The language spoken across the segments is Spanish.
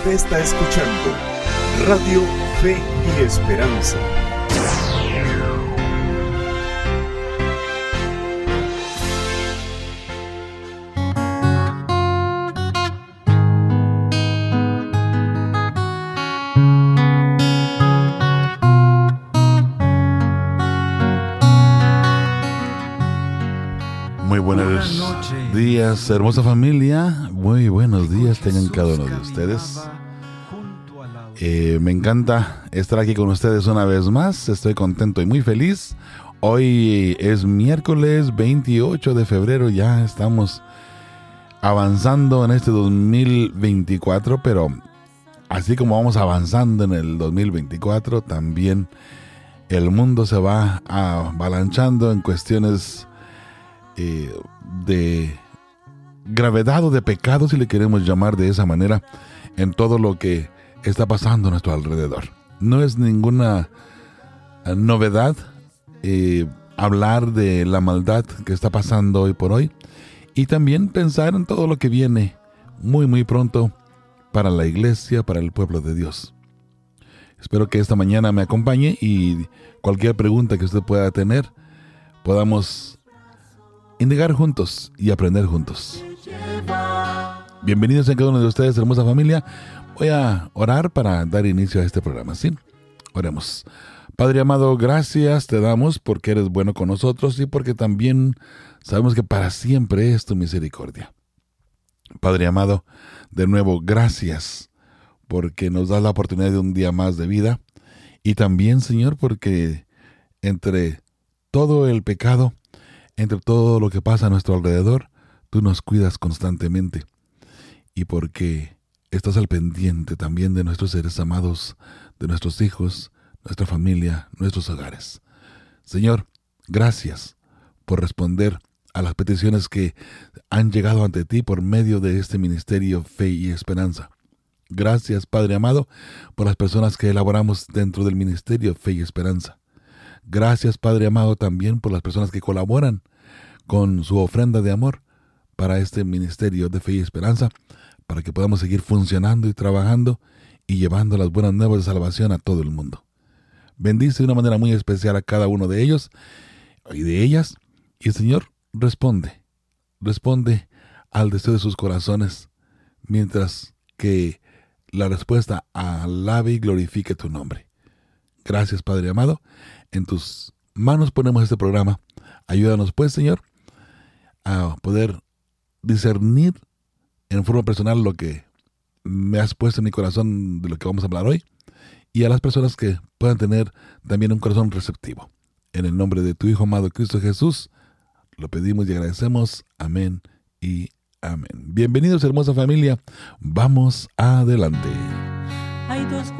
Usted está escuchando Radio Fe y Esperanza. Días, hermosa familia. Muy buenos días tengan cada uno de ustedes. Eh, me encanta estar aquí con ustedes una vez más. Estoy contento y muy feliz. Hoy es miércoles 28 de febrero. Ya estamos avanzando en este 2024, pero así como vamos avanzando en el 2024, también el mundo se va avalanchando en cuestiones eh, de gravedad o de pecado, si le queremos llamar de esa manera, en todo lo que está pasando a nuestro alrededor. No es ninguna eh, novedad eh, hablar de la maldad que está pasando hoy por hoy y también pensar en todo lo que viene muy muy pronto para la iglesia, para el pueblo de Dios. Espero que esta mañana me acompañe y cualquier pregunta que usted pueda tener podamos indagar juntos y aprender juntos. Bienvenidos a cada uno de ustedes, hermosa familia. Voy a orar para dar inicio a este programa, ¿sí? Oremos. Padre amado, gracias te damos porque eres bueno con nosotros y porque también sabemos que para siempre es tu misericordia. Padre amado, de nuevo, gracias porque nos das la oportunidad de un día más de vida y también, Señor, porque entre todo el pecado, entre todo lo que pasa a nuestro alrededor, tú nos cuidas constantemente. Y porque estás al pendiente también de nuestros seres amados, de nuestros hijos, nuestra familia, nuestros hogares. Señor, gracias por responder a las peticiones que han llegado ante ti por medio de este ministerio Fe y Esperanza. Gracias, Padre amado, por las personas que elaboramos dentro del ministerio Fe y Esperanza. Gracias, Padre amado, también por las personas que colaboran con su ofrenda de amor para este ministerio de fe y esperanza, para que podamos seguir funcionando y trabajando y llevando las buenas nuevas de salvación a todo el mundo. Bendice de una manera muy especial a cada uno de ellos y de ellas, y el Señor responde, responde al deseo de sus corazones, mientras que la respuesta alabe y glorifique tu nombre. Gracias, Padre amado. En tus manos ponemos este programa. Ayúdanos, pues, Señor, a poder discernir en forma personal lo que me has puesto en mi corazón de lo que vamos a hablar hoy y a las personas que puedan tener también un corazón receptivo. En el nombre de tu Hijo amado Cristo Jesús, lo pedimos y agradecemos. Amén y amén. Bienvenidos hermosa familia. Vamos adelante. Hay dos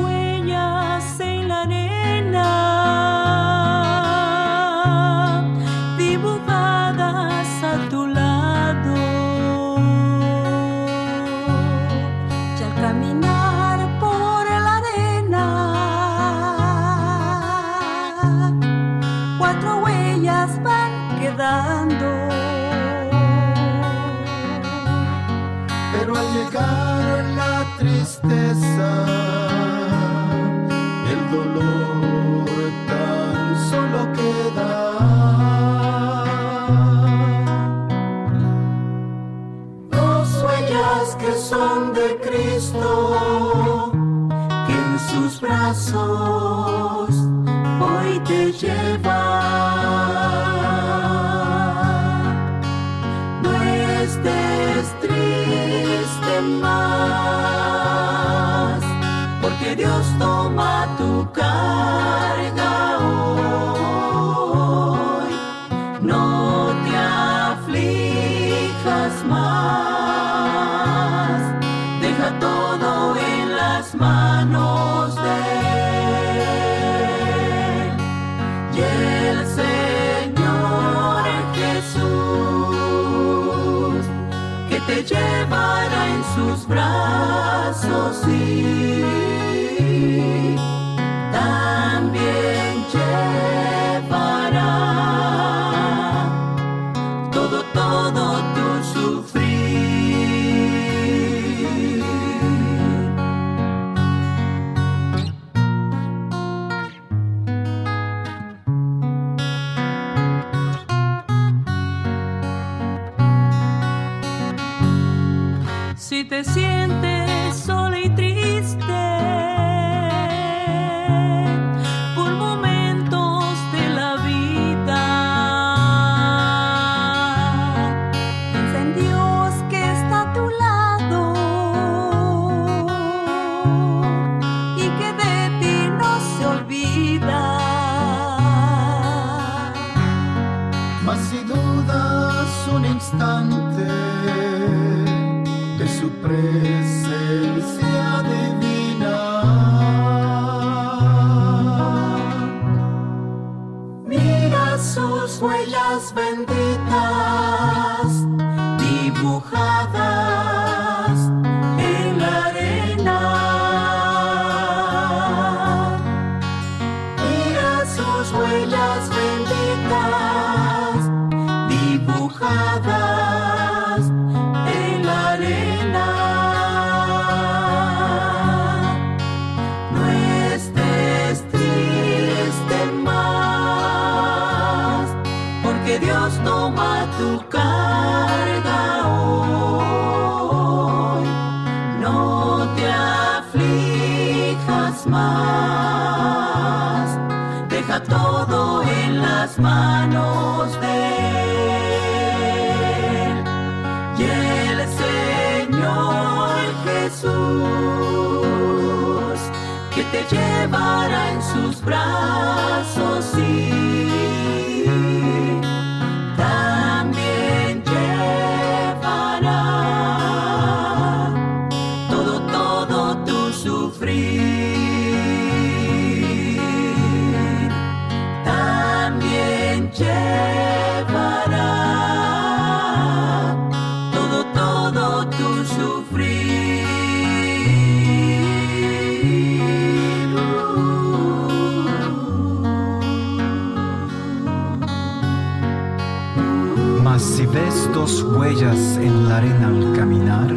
dos huellas en la arena al caminar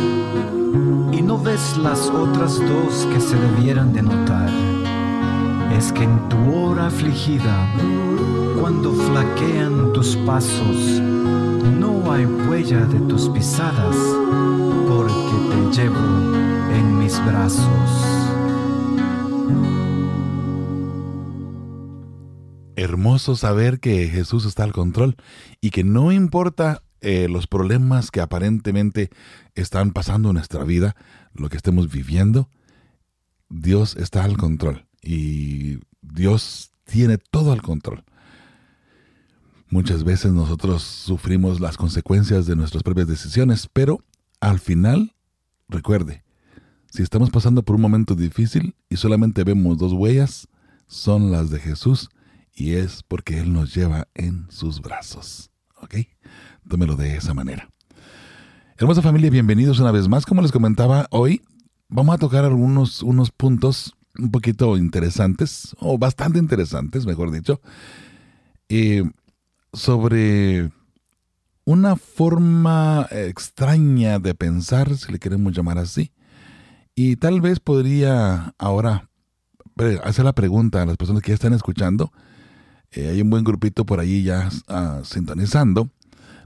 y no ves las otras dos que se debieran de notar, es que en tu hora afligida, cuando flaquean tus pasos, no hay huella de tus pisadas, porque te llevo en mis brazos. Hermoso saber que Jesús está al control y que no importa eh, los problemas que aparentemente están pasando en nuestra vida, lo que estemos viviendo, Dios está al control y Dios tiene todo al control. Muchas veces nosotros sufrimos las consecuencias de nuestras propias decisiones, pero al final, recuerde, si estamos pasando por un momento difícil y solamente vemos dos huellas, son las de Jesús y es porque Él nos lleva en sus brazos. ¿Ok? Tómelo de esa manera. Hermosa familia, bienvenidos una vez más. Como les comentaba, hoy vamos a tocar algunos unos puntos un poquito interesantes, o bastante interesantes, mejor dicho, eh, sobre una forma extraña de pensar, si le queremos llamar así. Y tal vez podría ahora hacer la pregunta a las personas que ya están escuchando. Eh, hay un buen grupito por ahí ya uh, sintonizando.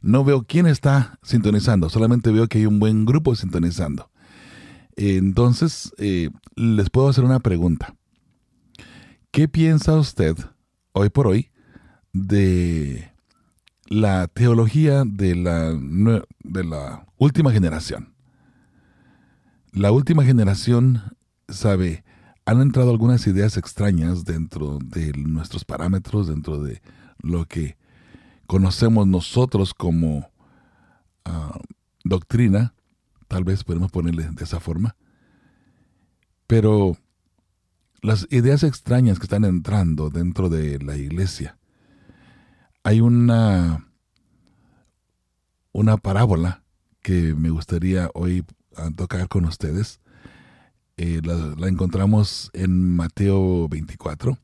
No veo quién está sintonizando, solamente veo que hay un buen grupo sintonizando. Entonces, eh, les puedo hacer una pregunta. ¿Qué piensa usted hoy por hoy de la teología de la, de la última generación? La última generación sabe, han entrado algunas ideas extrañas dentro de nuestros parámetros, dentro de lo que conocemos nosotros como uh, doctrina, tal vez podemos ponerle de esa forma, pero las ideas extrañas que están entrando dentro de la iglesia, hay una, una parábola que me gustaría hoy tocar con ustedes. Eh, la, la, encontramos en Mateo 24.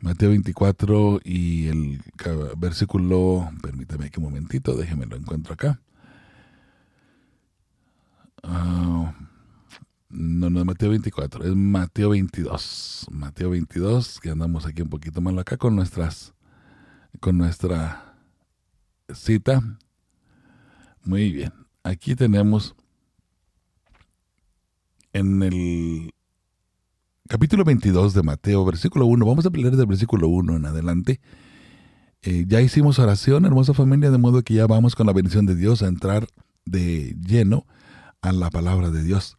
Mateo 24 y el versículo, permítame aquí un momentito, déjeme lo encuentro acá. Uh, no, no Mateo 24, es Mateo 22. Mateo 22, que andamos aquí un poquito malo acá con nuestras, con nuestra cita. Muy bien, aquí tenemos en el capítulo 22 de Mateo, versículo 1, vamos a leer del versículo 1 en adelante. Eh, ya hicimos oración, hermosa familia, de modo que ya vamos con la bendición de Dios a entrar de lleno a la palabra de Dios.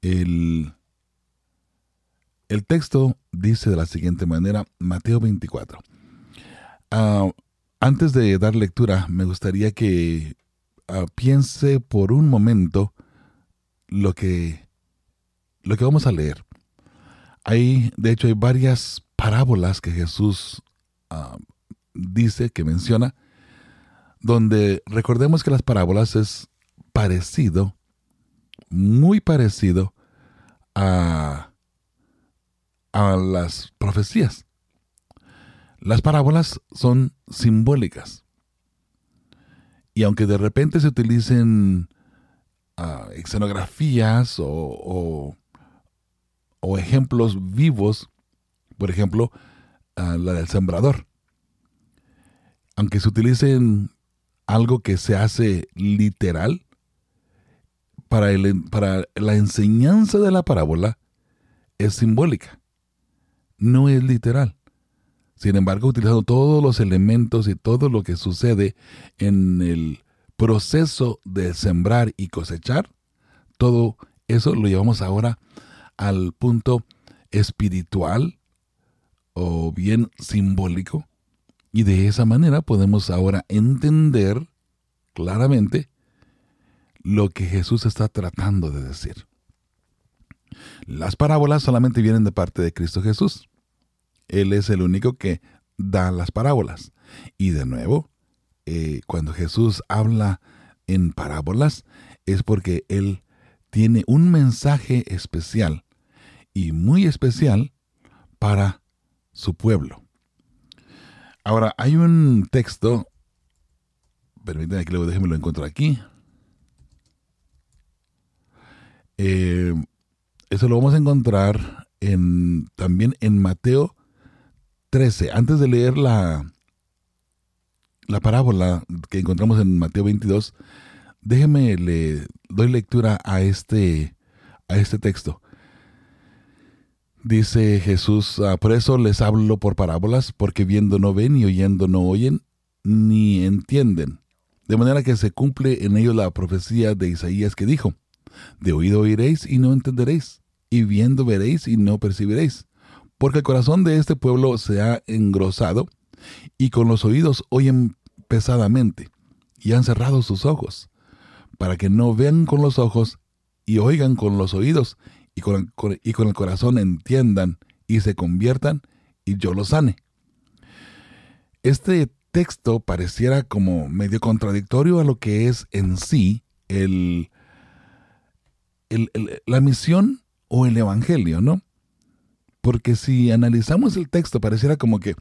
El, el texto dice de la siguiente manera, Mateo 24. Ah, antes de dar lectura, me gustaría que ah, piense por un momento lo que, lo que vamos a leer. Hay, de hecho, hay varias parábolas que Jesús ah, dice, que menciona, donde recordemos que las parábolas es parecido, muy parecido a, a las profecías. Las parábolas son simbólicas. Y aunque de repente se utilicen escenografías o, o, ejemplos vivos, por ejemplo, la del sembrador. Aunque se utilicen algo que se hace literal, para, el, para la enseñanza de la parábola es simbólica, no es literal. Sin embargo, utilizando todos los elementos y todo lo que sucede en el proceso de sembrar y cosechar, todo eso lo llevamos ahora al punto espiritual o bien simbólico y de esa manera podemos ahora entender claramente lo que Jesús está tratando de decir. Las parábolas solamente vienen de parte de Cristo Jesús. Él es el único que da las parábolas. Y de nuevo, eh, cuando Jesús habla en parábolas es porque Él tiene un mensaje especial y muy especial para su pueblo. Ahora, hay un texto, permítanme que luego déjenme lo encuentro aquí. Eh, eso lo vamos a encontrar en, también en Mateo 13. Antes de leer la, la parábola que encontramos en Mateo 22, déjeme le doy lectura a este, a este texto. Dice Jesús, ah, por eso les hablo por parábolas, porque viendo no ven y oyendo no oyen, ni entienden. De manera que se cumple en ellos la profecía de Isaías que dijo, de oído oiréis y no entenderéis, y viendo veréis y no percibiréis, porque el corazón de este pueblo se ha engrosado, y con los oídos oyen pesadamente, y han cerrado sus ojos, para que no vean con los ojos y oigan con los oídos, y con, el corazón entiendan y se conviertan, y yo los sane. Este texto pareciera como medio contradictorio a lo que es en sí el, la misión o el evangelio, ¿no? Porque si analizamos el texto, pareciera como que,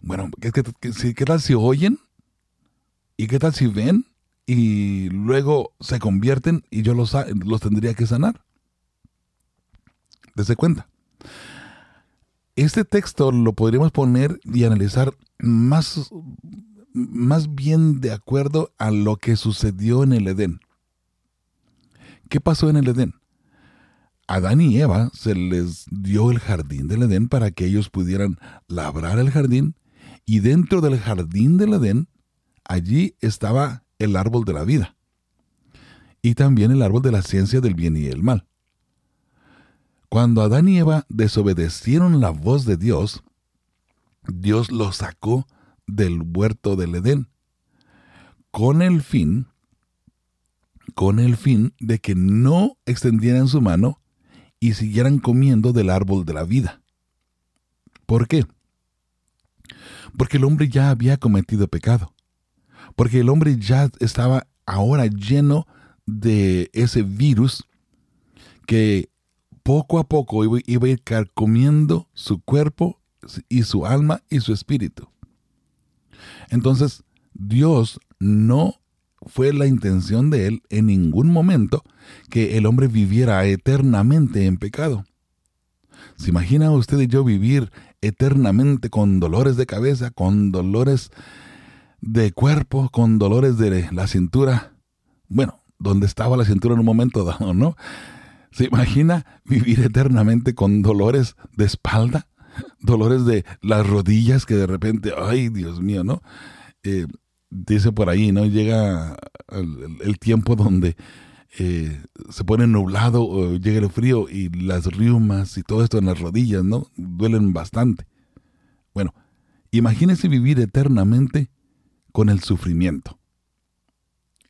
bueno, ¿qué, qué, tal si oyen? ¿Y qué tal si ven? Y luego se convierten y yo los, los tendría que sanar. Desde cuenta. Este texto lo podríamos poner y analizar más, más bien de acuerdo a lo que sucedió en el Edén. ¿Qué pasó en el Edén? Adán y Eva se les dio el jardín del Edén para que ellos pudieran labrar el jardín y dentro del jardín del Edén, allí estaba el árbol de la vida y también el árbol de la ciencia del bien y el mal. Cuando Adán y Eva desobedecieron la voz de Dios, Dios los sacó del huerto del Edén con el fin con el fin de que no extendieran su mano y siguieran comiendo del árbol de la vida. ¿Por qué? Porque el hombre ya había cometido pecado. Porque el hombre ya estaba ahora lleno de ese virus que poco a poco iba, a ir comiendo su cuerpo y su alma y su espíritu. Entonces, Dios no fue la intención de Él en ningún momento que el hombre viviera eternamente en pecado. ¿Se imagina usted y yo vivir eternamente con dolores de cabeza, con dolores de cuerpo, con dolores de la cintura? Bueno, donde estaba la cintura en un momento dado, ¿no? ¿Se imagina vivir eternamente con dolores de espalda? Dolores de las rodillas que de repente, ay Dios mío, ¿no? Eh, dice por ahí, ¿no? Llega el, tiempo donde eh, se pone nublado o llega el frío y las riumas y todo esto en las rodillas, ¿no? Duelen bastante. Bueno, imagínese vivir eternamente con el sufrimiento.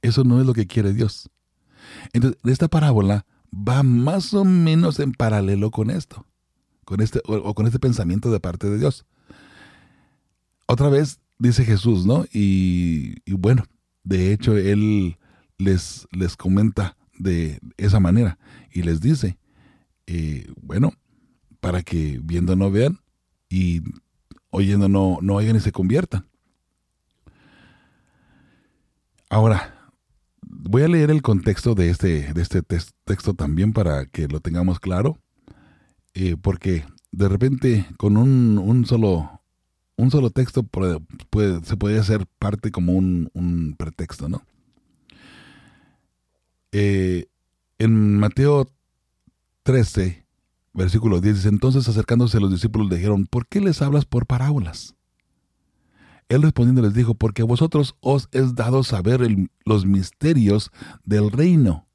Eso no es lo que quiere Dios. Entonces, esta parábola va más o menos en paralelo con esto, con este, o, con este pensamiento de parte de Dios. Otra vez dice Jesús, ¿no? Y, bueno, de hecho, Él les, les comenta de esa manera y les dice, eh, bueno, para que viendo no vean y oyendo no, no oigan y se conviertan. Ahora, voy a leer el contexto de este, de este texto también para que lo tengamos claro, eh, porque de repente con un, solo, un solo texto se puede hacer parte como un, pretexto, ¿no? Eh, en Mateo 13, versículo 10 dice, entonces acercándose a los discípulos dijeron, ¿por qué les hablas por parábolas? Él respondiendo les dijo, porque a vosotros os es dado saber los misterios del reino.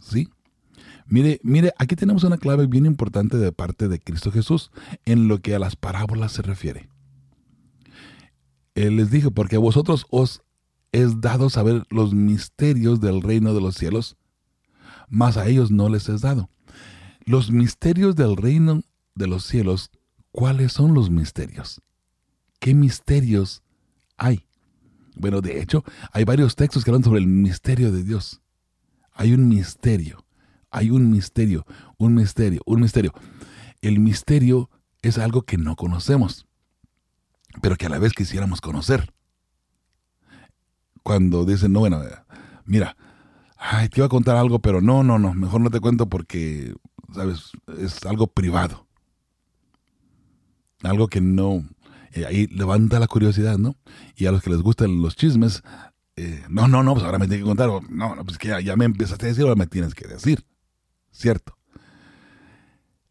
¿Sí? Mire, mire, aquí tenemos una clave bien importante de parte de Cristo Jesús en lo que a las parábolas se refiere. Él les dijo, porque a vosotros os es dado saber los misterios del reino de los cielos, mas a ellos no les es dado. Los misterios del reino de los cielos, ¿cuáles son los misterios? ¿Qué misterios hay? Bueno, de hecho, hay varios textos que hablan sobre el misterio de Dios. Hay un misterio, hay un misterio, un misterio, un misterio. El misterio es algo que no conocemos, pero que a la vez quisiéramos conocer. Cuando dicen, no, bueno, mira, ay, te iba a contar algo, pero no, no, no, mejor no te cuento porque, sabes, es algo privado. Algo que no, eh, ahí levanta la curiosidad, ¿no? Y a los que les gustan los chismes, eh, no, no, no, pues ahora me tienes que contar, no, no, pues que ya, me empezaste a decir, ahora me tienes que decir, ¿cierto?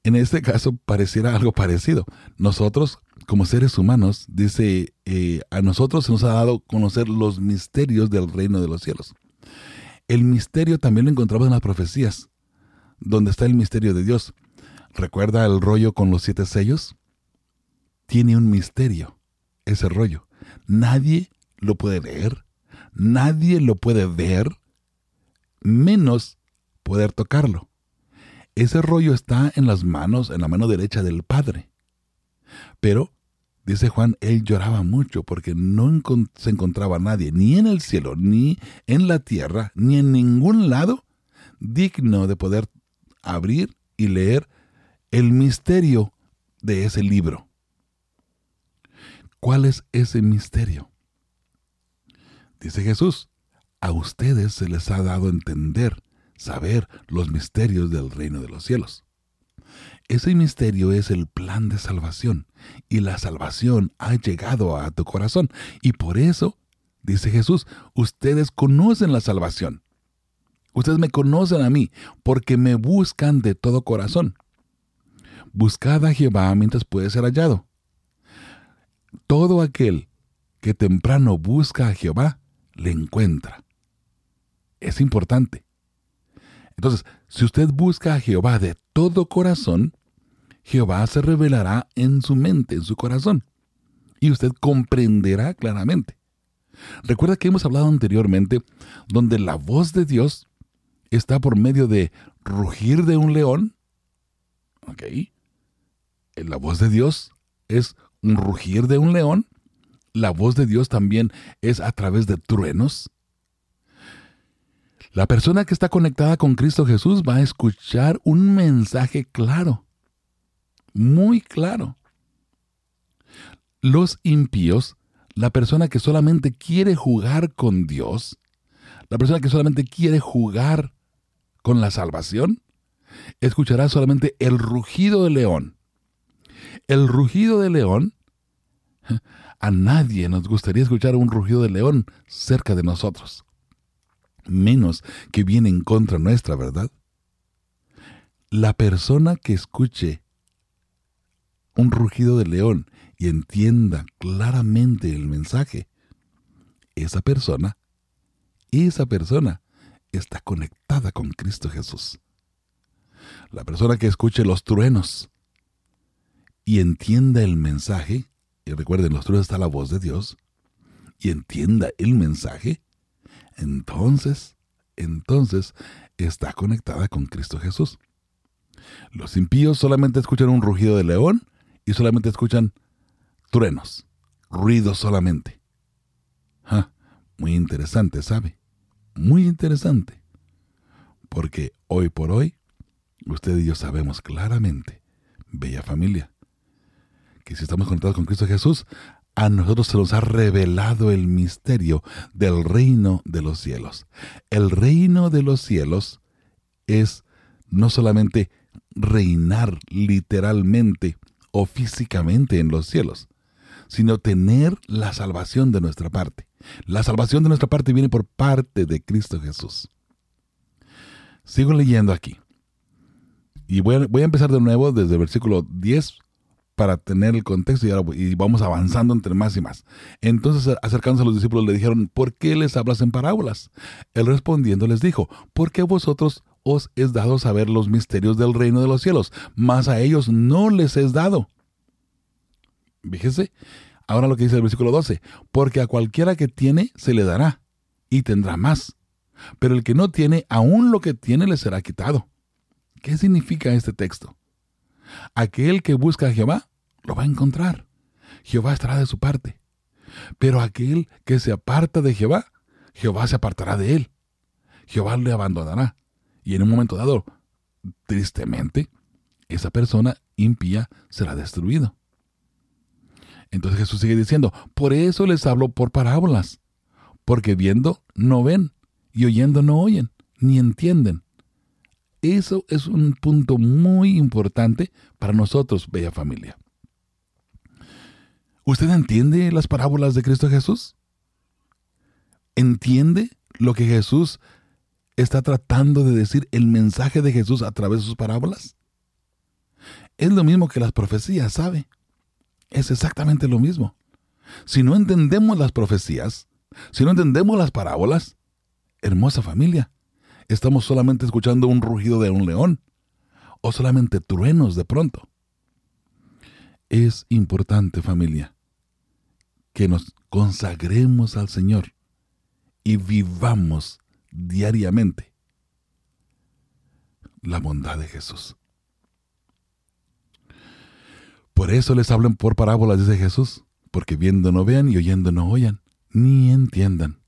En este caso pareciera algo parecido. Nosotros, como seres humanos, dice, eh, a nosotros se nos ha dado conocer los misterios del reino de los cielos. El misterio también lo encontramos en las profecías, donde está el misterio de Dios. ¿Recuerda el rollo con los siete sellos? Tiene un misterio, ese rollo. Nadie lo puede leer, nadie lo puede ver, menos poder tocarlo. Ese rollo está en las manos, en la mano derecha del Padre. Pero, dice Juan, él lloraba mucho porque no se encontraba nadie, ni en el cielo, ni en la tierra, ni en ningún lado, digno de poder abrir y leer el misterio de ese libro. ¿Cuál es ese misterio? Dice Jesús, a ustedes se les ha dado entender, saber los misterios del reino de los cielos. Ese misterio es el plan de salvación y la salvación ha llegado a tu corazón y por eso, dice Jesús, ustedes conocen la salvación. Ustedes me conocen a mí porque me buscan de todo corazón. Buscad a Jehová mientras puede ser hallado todo aquel que temprano busca a Jehová, le encuentra. Es importante. Entonces, si usted busca a Jehová de todo corazón, Jehová se revelará en su mente, en su corazón, y usted comprenderá claramente. Recuerda que hemos hablado anteriormente donde la voz de Dios está por medio de rugir de un león. ¿Ok? La voz de Dios es un rugir de un león. La voz de Dios también es a través de truenos. La persona que está conectada con Cristo Jesús va a escuchar un mensaje claro, muy claro. Los impíos, la persona que solamente quiere jugar con Dios, la persona que solamente quiere jugar con la salvación, escuchará solamente el rugido del león el rugido del león, a nadie nos gustaría escuchar un rugido de león cerca de nosotros. menos que viene en contra nuestra, ¿verdad? La persona que escuche un rugido de león y entienda claramente el mensaje, esa persona, esa persona está conectada con Cristo Jesús. La persona que escuche los truenos y entienda el mensaje, y recuerden, los truenos está la voz de Dios, y entienda el mensaje, entonces, entonces está conectada con Cristo Jesús. Los impíos solamente escuchan un rugido de león y solamente escuchan truenos, ruidos solamente. muy interesante, ¿sabe? Muy interesante. Porque hoy por hoy, usted y yo sabemos claramente, bella familia, que si estamos conectados con Cristo Jesús, a nosotros se nos ha revelado el misterio del reino de los cielos. El reino de los cielos es no solamente reinar literalmente o físicamente en los cielos, sino tener la salvación de nuestra parte. La salvación de nuestra parte viene por parte de Cristo Jesús. Sigo leyendo aquí. Y voy a, voy a empezar de nuevo desde el versículo 10 para tener el contexto y, vamos avanzando entre más y más. Entonces, acercándose a los discípulos, le dijeron, ¿por qué les hablas en parábolas? Él respondiendo les dijo, porque vosotros os es dado saber los misterios del reino de los cielos, mas a ellos no les es dado. Fíjese, ahora lo que dice el versículo 12, porque a cualquiera que tiene se le dará y tendrá más, pero el que no tiene, aún lo que tiene le será quitado. ¿Qué significa este texto? Aquel que busca a Jehová lo va a encontrar. Jehová estará de su parte. Pero aquel que se aparta de Jehová, Jehová se apartará de él. Jehová le abandonará. Y en un momento dado, tristemente, esa persona impía será destruida. Entonces Jesús sigue diciendo, por eso les hablo por parábolas, porque viendo no ven y oyendo no oyen, ni entienden. Eso es un punto muy importante para nosotros, bella familia. ¿Usted entiende las parábolas de Cristo Jesús? ¿Entiende lo que Jesús está tratando de decir, el mensaje de Jesús a través de sus parábolas? Es lo mismo que las profecías, ¿sabe? Es exactamente lo mismo. Si no entendemos las profecías, si no entendemos las parábolas, hermosa familia, estamos solamente escuchando un rugido de un león o solamente truenos de pronto. Es importante familia que nos consagremos al Señor y vivamos diariamente la bondad de Jesús. Por eso les hablan por parábolas, dice Jesús, porque viendo no vean y oyendo no oyan, ni entiendan.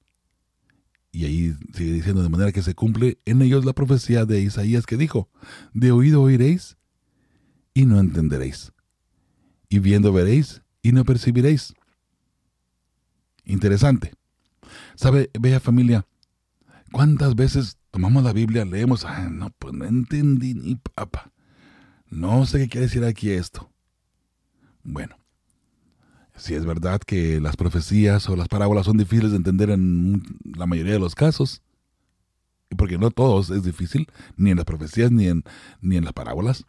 Y ahí sigue diciendo de manera que se cumple en ellos la profecía de Isaías que dijo, de oído oiréis y no entenderéis, y viendo veréis y no percibiréis. Interesante. ¿Sabe, bella familia? ¿Cuántas veces tomamos la Biblia, leemos, ah, no, pues no entendí ni papa. No sé qué quiere decir aquí esto. Bueno, si es verdad que las profecías o las parábolas son difíciles de entender en la mayoría de los casos, porque no todos es difícil, ni en las profecías ni en, ni en las parábolas,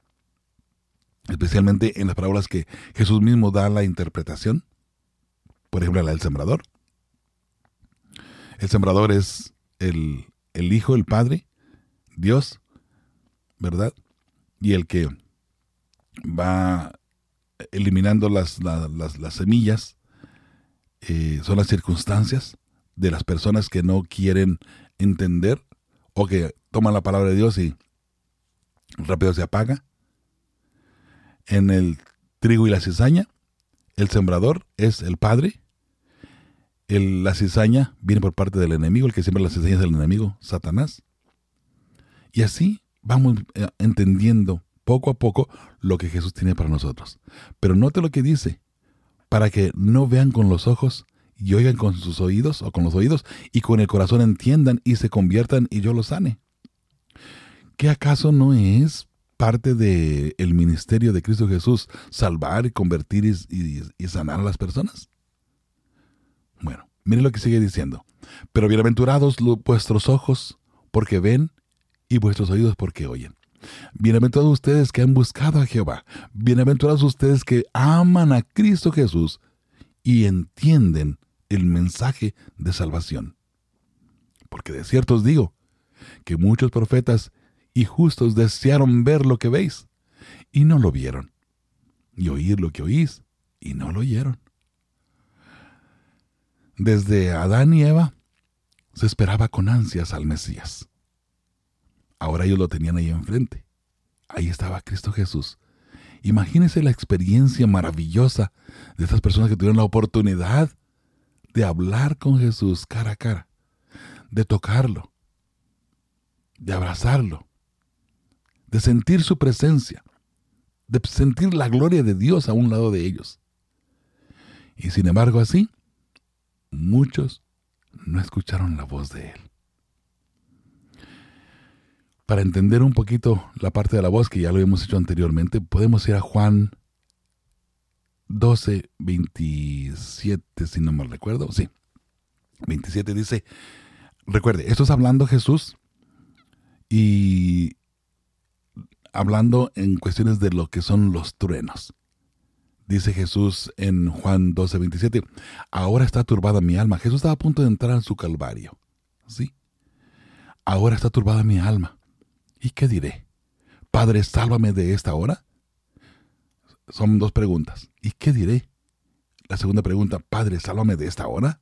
especialmente en las parábolas que Jesús mismo da la interpretación, por ejemplo la del sembrador. El sembrador es el, el Hijo, el Padre, Dios, ¿verdad? Y el que va eliminando las, las, semillas, eh, son las circunstancias de las personas que no quieren entender o que toman la palabra de Dios y rápido se apaga. En el trigo y la cizaña, el sembrador es el Padre. El, la cizaña viene por parte del enemigo, el que siembra la cizaña es el enemigo, Satanás. Y así vamos eh, entendiendo poco a poco lo que Jesús tiene para nosotros. Pero note lo que dice, para que no vean con los ojos y oigan con sus oídos o con los oídos y con el corazón entiendan y se conviertan y yo los sane. ¿Qué acaso no es parte del el ministerio de Cristo Jesús salvar y convertir y, y sanar a las personas? Bueno, mire lo que sigue diciendo. Pero bienaventurados vuestros ojos porque ven y vuestros oídos porque oyen. Bienaventurados ustedes que han buscado a Jehová. Bienaventurados ustedes que aman a Cristo Jesús y entienden el mensaje de salvación. Porque de cierto os digo que muchos profetas y justos desearon ver lo que veis y no lo vieron, y oír lo que oís y no lo oyeron. Desde Adán y Eva se esperaba con ansias al Mesías. Ahora ellos lo tenían ahí enfrente. Ahí estaba Cristo Jesús. Imagínense la experiencia maravillosa de estas personas que tuvieron la oportunidad de hablar con Jesús cara a cara, de tocarlo, de abrazarlo, de sentir su presencia, de sentir la gloria de Dios a un lado de ellos. Y sin embargo así, muchos no escucharon la voz de Él. Para entender un poquito la parte de la voz que ya lo hemos hecho anteriormente, podemos ir a Juan 12, 27, si no mal recuerdo. Sí, 27 dice, recuerde, esto es hablando Jesús y hablando en cuestiones de lo que son los truenos. Dice Jesús en Juan 12, 27, ahora está turbada mi alma. Jesús estaba a punto de entrar en su calvario. ¿Sí? Ahora está turbada mi alma. ¿Y qué diré? Padre, sálvame de esta hora. Son dos preguntas. ¿Y qué diré? La segunda pregunta, Padre, sálvame de esta hora.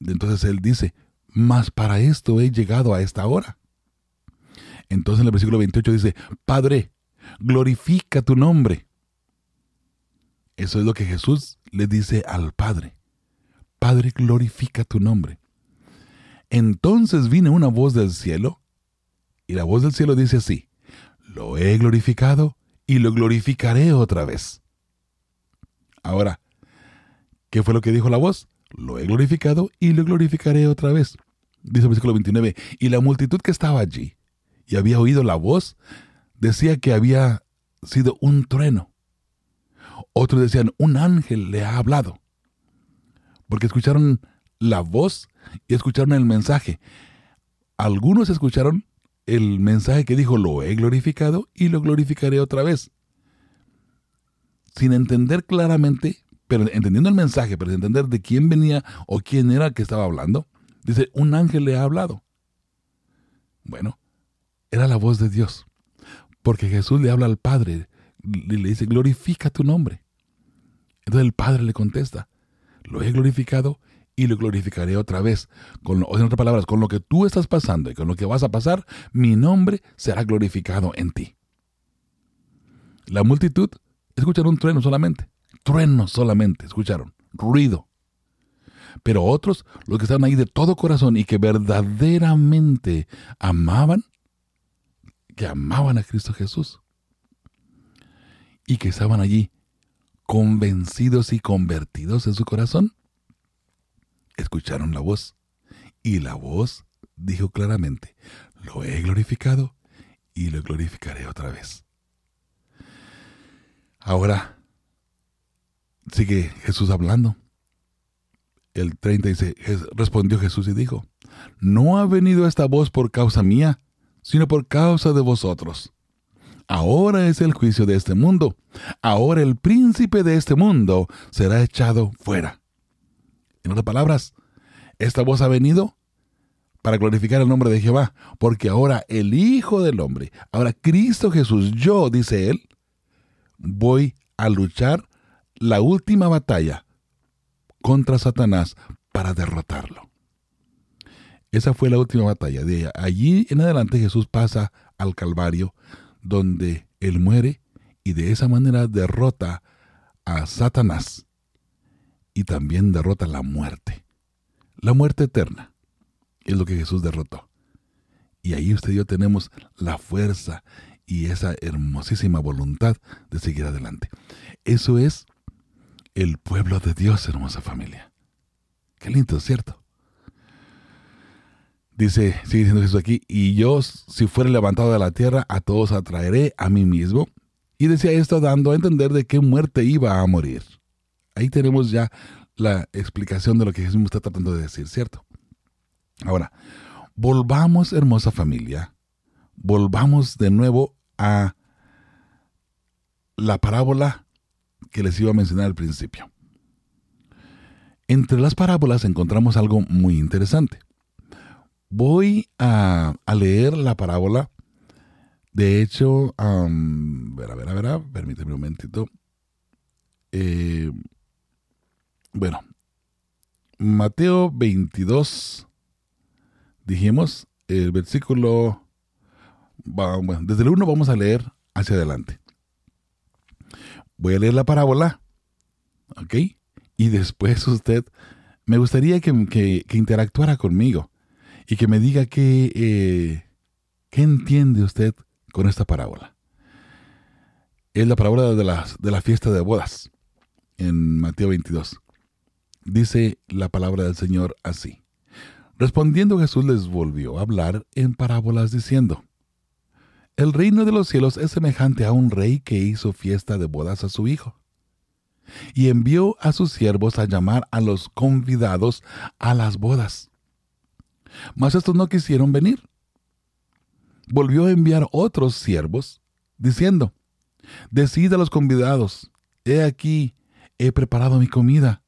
Entonces él dice, mas para esto he llegado a esta hora. Entonces en el versículo 28 dice, Padre, glorifica tu nombre. Eso es lo que Jesús le dice al Padre. Padre, glorifica tu nombre. Entonces vino una voz del cielo, y la voz del cielo dice así, lo he glorificado y lo glorificaré otra vez. Ahora, ¿qué fue lo que dijo la voz? Lo he glorificado y lo glorificaré otra vez. Dice el versículo 29, y la multitud que estaba allí y había oído la voz, decía que había sido un trueno. Otros decían, un ángel le ha hablado. Porque escucharon la voz y escucharon el mensaje. Algunos escucharon el mensaje que dijo, lo he glorificado y lo glorificaré otra vez. Sin entender claramente, pero entendiendo el mensaje, pero sin entender de quién venía o quién era que estaba hablando, dice, un ángel le ha hablado. Bueno, era la voz de Dios. Porque Jesús le habla al Padre y le dice, glorifica tu nombre. Entonces el Padre le contesta, lo he glorificado y lo glorificaré otra vez. Con, en otras palabras, con lo que tú estás pasando y con lo que vas a pasar, mi nombre será glorificado en ti. La multitud escucharon un trueno solamente, trueno solamente, escucharon, ruido. Pero otros, los que estaban ahí de todo corazón y que verdaderamente amaban, que amaban a Cristo Jesús y que estaban allí convencidos y convertidos en su corazón, escucharon la voz y la voz dijo claramente, lo he glorificado y lo glorificaré otra vez. Ahora sigue Jesús hablando. El 30 dice, respondió Jesús y dijo, no ha venido esta voz por causa mía, sino por causa de vosotros. Ahora es el juicio de este mundo. Ahora el príncipe de este mundo será echado fuera. En otras palabras, esta voz ha venido para glorificar el nombre de Jehová, porque ahora el Hijo del Hombre, ahora Cristo Jesús, yo, dice él, voy a luchar la última batalla contra Satanás para derrotarlo. Esa fue la última batalla. De allí en adelante Jesús pasa al Calvario, donde Él muere y de esa manera derrota a Satanás y también derrota la muerte. La muerte eterna es lo que Jesús derrotó. Y ahí usted y yo tenemos la fuerza y esa hermosísima voluntad de seguir adelante. Eso es el pueblo de Dios, hermosa familia. Qué lindo, ¿cierto? Dice, sigue diciendo Jesús aquí, y yo, si fuera levantado de la tierra, a todos atraeré a mí mismo. Y decía esto dando a entender de qué muerte iba a morir. Ahí tenemos ya la explicación de lo que Jesús está tratando de decir, ¿cierto? Ahora, volvamos, hermosa familia, volvamos de nuevo a la parábola que les iba a mencionar al principio. Entre las parábolas encontramos algo muy interesante. Voy a, leer la parábola. De hecho, a ver, a ver, a ver, permíteme un momentito. Eh, bueno, Mateo 22, dijimos, el versículo, bueno, desde el 1 vamos a leer hacia adelante. Voy a leer la parábola, ¿ok? Y después usted, me gustaría que, interactuara conmigo y que me diga qué, eh, qué entiende usted con esta parábola. Es la parábola de la, de la fiesta de bodas en Mateo 22. Dice la palabra del Señor así. Respondiendo Jesús les volvió a hablar en parábolas diciendo, El reino de los cielos es semejante a un rey que hizo fiesta de bodas a su hijo y envió a sus siervos a llamar a los convidados a las bodas. Mas estos no quisieron venir. Volvió a enviar otros siervos, diciendo, Decid a los convidados, he aquí, he preparado mi comida,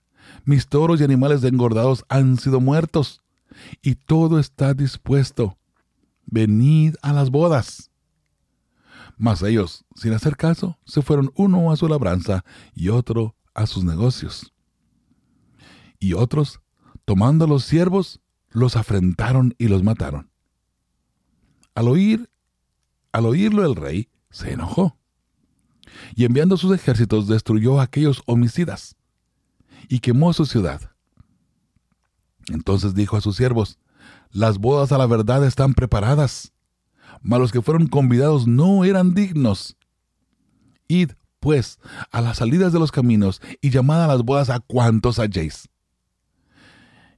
mis toros y animales engordados han sido muertos, y todo está dispuesto. Venid a las bodas. Mas ellos, sin hacer caso, se fueron uno a su labranza y otro a sus negocios. Y otros, tomando a los siervos, los afrentaron y los mataron. Al oír, al oírlo el rey, se enojó. Y enviando sus ejércitos destruyó a aquellos homicidas y quemó su ciudad. Entonces dijo a sus siervos, las bodas a la verdad están preparadas, mas los que fueron convidados no eran dignos. Id, pues, a las salidas de los caminos y llamad a las bodas a cuantos halléis.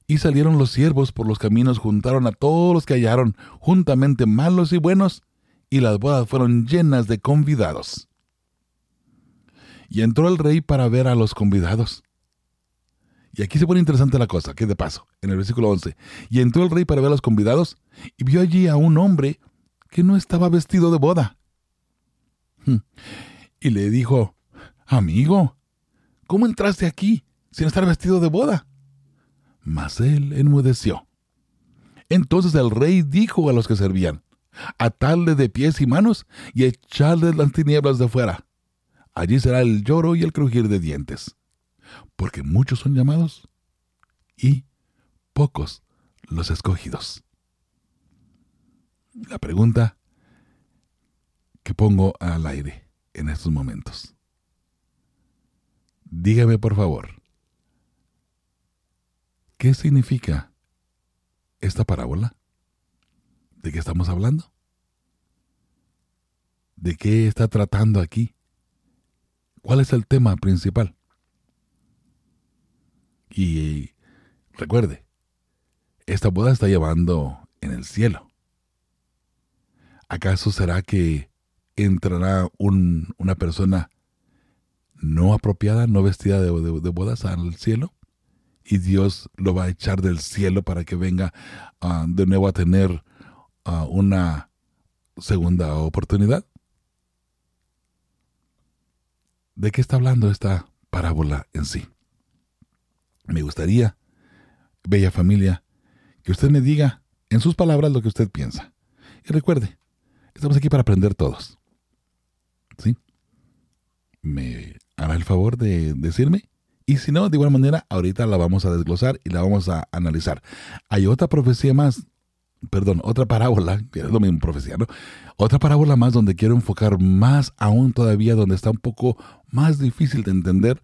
Y salieron los siervos por los caminos, juntaron a todos los que hallaron, juntamente malos y buenos, y las bodas fueron llenas de convidados. Y entró el rey para ver a los convidados. Y aquí se pone interesante la cosa, que de paso, en el versículo 11. Y entró el rey para ver a los convidados, y vio allí a un hombre que no estaba vestido de boda. Hmm y le dijo, Amigo, ¿cómo entraste aquí sin estar vestido de boda? Mas él enmudeció. Entonces el rey dijo a los que servían, Atadle de pies y manos y echadle las tinieblas de fuera. Allí será el lloro y el crujir de dientes, porque muchos son llamados y pocos los escogidos. La pregunta que pongo al aire en estos momentos. Dígame por favor, ¿qué significa esta parábola? ¿De qué estamos hablando? ¿De qué está tratando aquí? ¿Cuál es el tema principal? Y recuerde, esta boda está llevando en el cielo. ¿Acaso será que entrará una persona no apropiada, no vestida de, bodas al cielo, y Dios lo va a echar del cielo para que venga ah, de nuevo a tener ah, una segunda oportunidad. ¿De qué está hablando esta parábola en sí? Me gustaría, bella familia, que usted me diga en sus palabras lo que usted piensa. Y recuerde, estamos aquí para aprender todos. ¿sí? ¿Me hará el favor de decirme? Y si no, de igual manera, ahorita la vamos a desglosar y la vamos a analizar. Hay otra profecía más, perdón, otra parábola, que es lo mismo profecía, ¿no? Otra parábola más donde quiero enfocar más aún todavía, donde está un poco más difícil de entender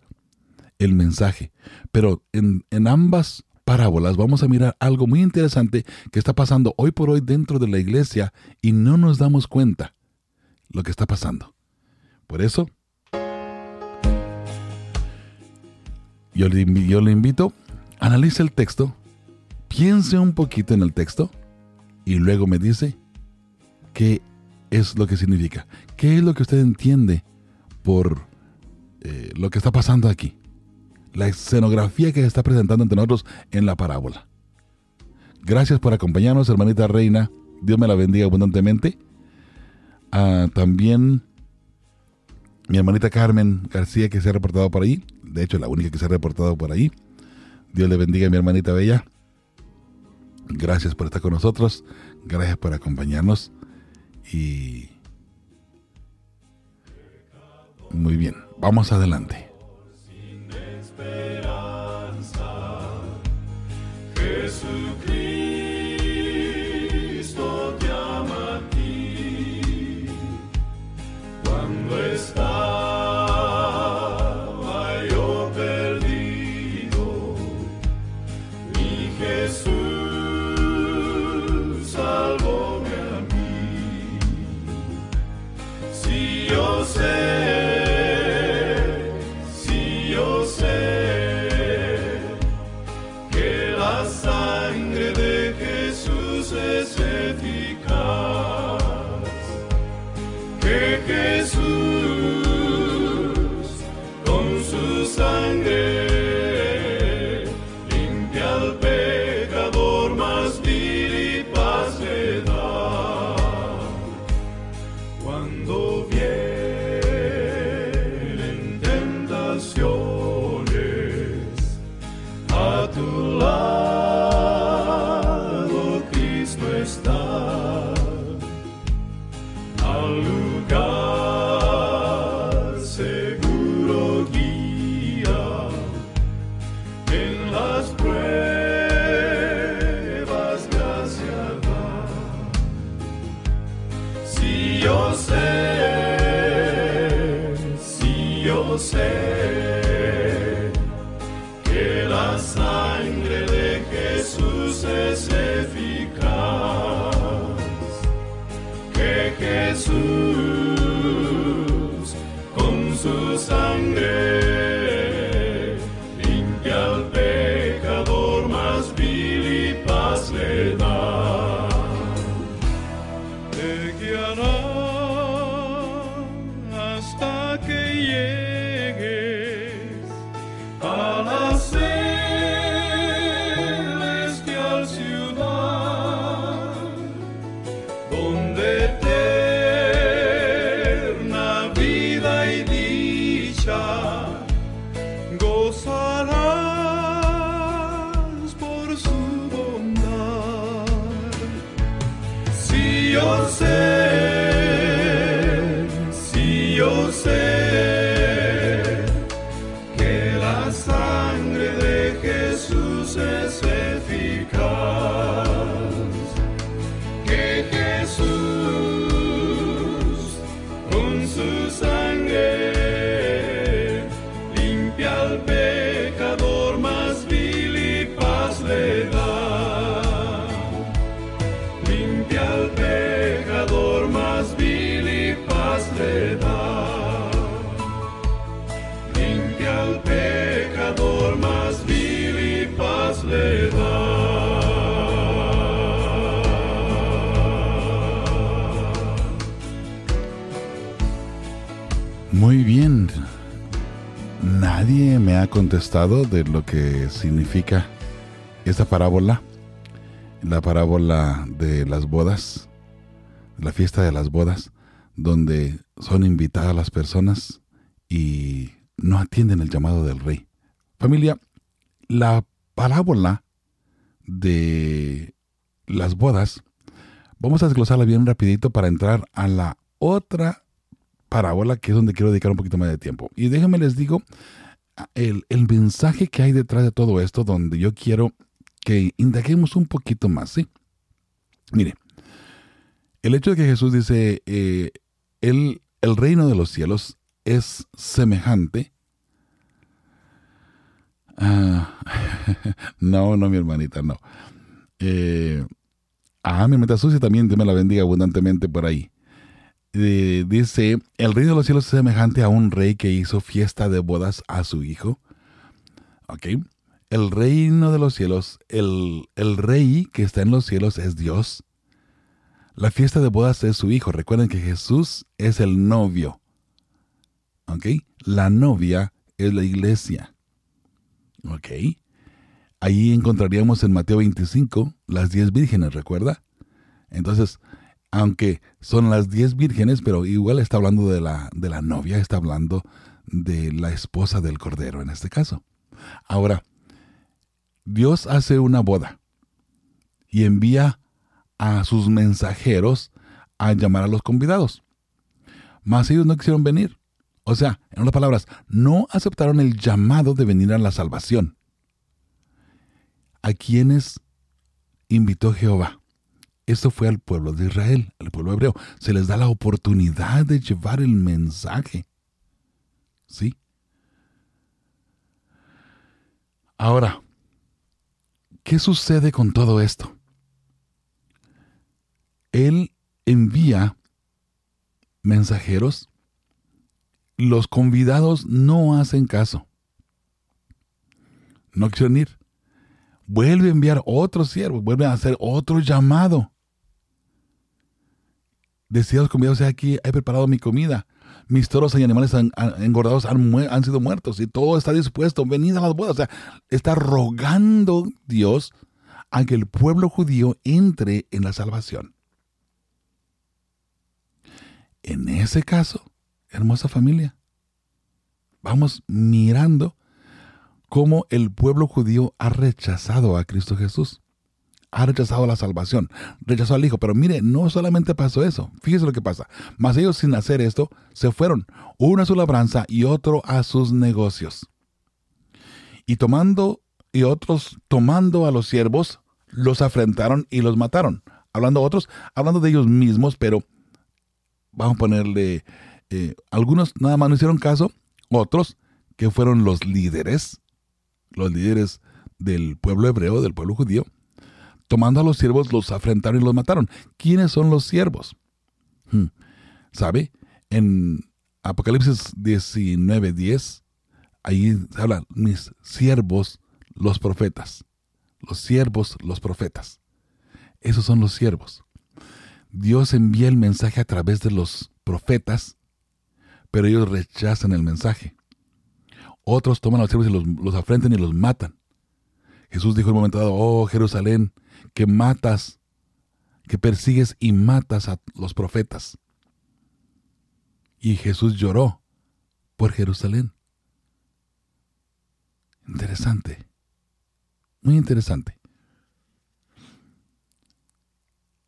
el mensaje. Pero en, en ambas parábolas vamos a mirar algo muy interesante que está pasando hoy por hoy dentro de la iglesia y no nos damos cuenta lo que está pasando. Por eso, yo le, yo le invito, analice el texto, piense un poquito en el texto y luego me dice qué es lo que significa, qué es lo que usted entiende por eh, lo que está pasando aquí. La escenografía que se está presentando entre nosotros en la parábola. Gracias por acompañarnos, hermanita Reina. Dios me la bendiga abundantemente. Ah, también mi hermanita Carmen García que se ha reportado por ahí. De hecho, la única que se ha reportado por ahí. Dios le bendiga a mi hermanita Bella. Gracias por estar con nosotros. Gracias por acompañarnos. Y... Muy bien, vamos adelante esperanza. Jesucristo. Contestado de lo que significa esta parábola, la parábola de las bodas, la fiesta de las bodas, donde son invitadas las personas y no atienden el llamado del rey. Familia, la parábola de las bodas, vamos a desglosarla bien rapidito para entrar a la otra parábola que es donde quiero dedicar un poquito más de tiempo. Y déjenme les digo el, mensaje que hay detrás de todo esto, donde yo quiero que indaguemos un poquito más, ¿sí? Mire, el hecho de que Jesús dice, eh, el, reino de los cielos es semejante. No, no, mi hermanita, no. Eh, ah, mi hermanita Sucia también, Dios me la bendiga abundantemente por ahí. Dice, el reino de los cielos es semejante a un rey que hizo fiesta de bodas a su hijo. ¿Ok? El reino de los cielos, el, el rey que está en los cielos es Dios. La fiesta de bodas es su hijo. Recuerden que Jesús es el novio. ¿Ok? La novia es la iglesia. Ok. Ahí encontraríamos en Mateo 25 las diez vírgenes, ¿recuerda? Entonces, aunque son las diez vírgenes, pero igual está hablando de la, de la novia, está hablando de la esposa del Cordero en este caso. Ahora, Dios hace una boda y envía a sus mensajeros a llamar a los convidados. Mas ellos no quisieron venir. O sea, en otras palabras, no aceptaron el llamado de venir a la salvación. ¿A quienes invitó Jehová? Esto fue al pueblo de Israel, al pueblo hebreo. Se les da la oportunidad de llevar el mensaje. ¿Sí? Ahora, ¿qué sucede con todo esto? Él envía mensajeros. Los convidados no hacen caso. No quieren ir. Vuelve a enviar otro siervo, vuelve a hacer otro llamado. Decía los convidados, aquí he preparado mi comida mis toros y animales engordados han, sido muertos y todo está dispuesto, venid a las bodas. O sea, está rogando Dios a que el pueblo judío entre en la salvación. En ese caso, hermosa familia, vamos mirando cómo el pueblo judío ha rechazado a Cristo Jesús ha rechazado la salvación, rechazó al Hijo. Pero mire, no solamente pasó eso, fíjese lo que pasa. Mas ellos sin hacer esto se fueron, uno a su labranza y otro a sus negocios. Y tomando, y otros tomando a los siervos, los afrentaron y los mataron. Hablando otros, hablando de ellos mismos, pero vamos a ponerle, eh, algunos nada más no hicieron caso, otros que fueron los líderes, los líderes del pueblo hebreo, del pueblo judío, tomando a los siervos, los afrentaron y los mataron. ¿Quiénes son los siervos? Hmm. ¿Sabe? En Apocalipsis 19:10, ahí se habla, mis siervos, los profetas. Los siervos, los profetas. Esos son los siervos. Dios envía el mensaje a través de los profetas, pero ellos rechazan el mensaje. Otros toman a los siervos y los, los afrentan y los matan. Jesús dijo en un momento dado, oh Jerusalén, que matas, que persigues y matas a los profetas. Y Jesús lloró por Jerusalén. Interesante, muy interesante.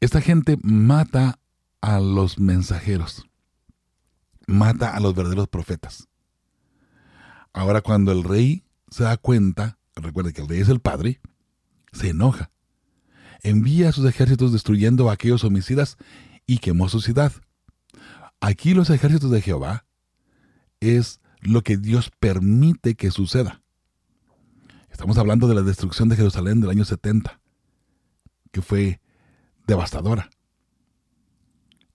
Esta gente mata a los mensajeros, mata a los verdaderos profetas. Ahora cuando el rey se da cuenta, recuerde que el rey es el padre, se enoja envía a sus ejércitos destruyendo a aquellos homicidas y quemó su ciudad. Aquí los ejércitos de Jehová es lo que Dios permite que suceda. Estamos hablando de la destrucción de Jerusalén del año 70, que fue devastadora.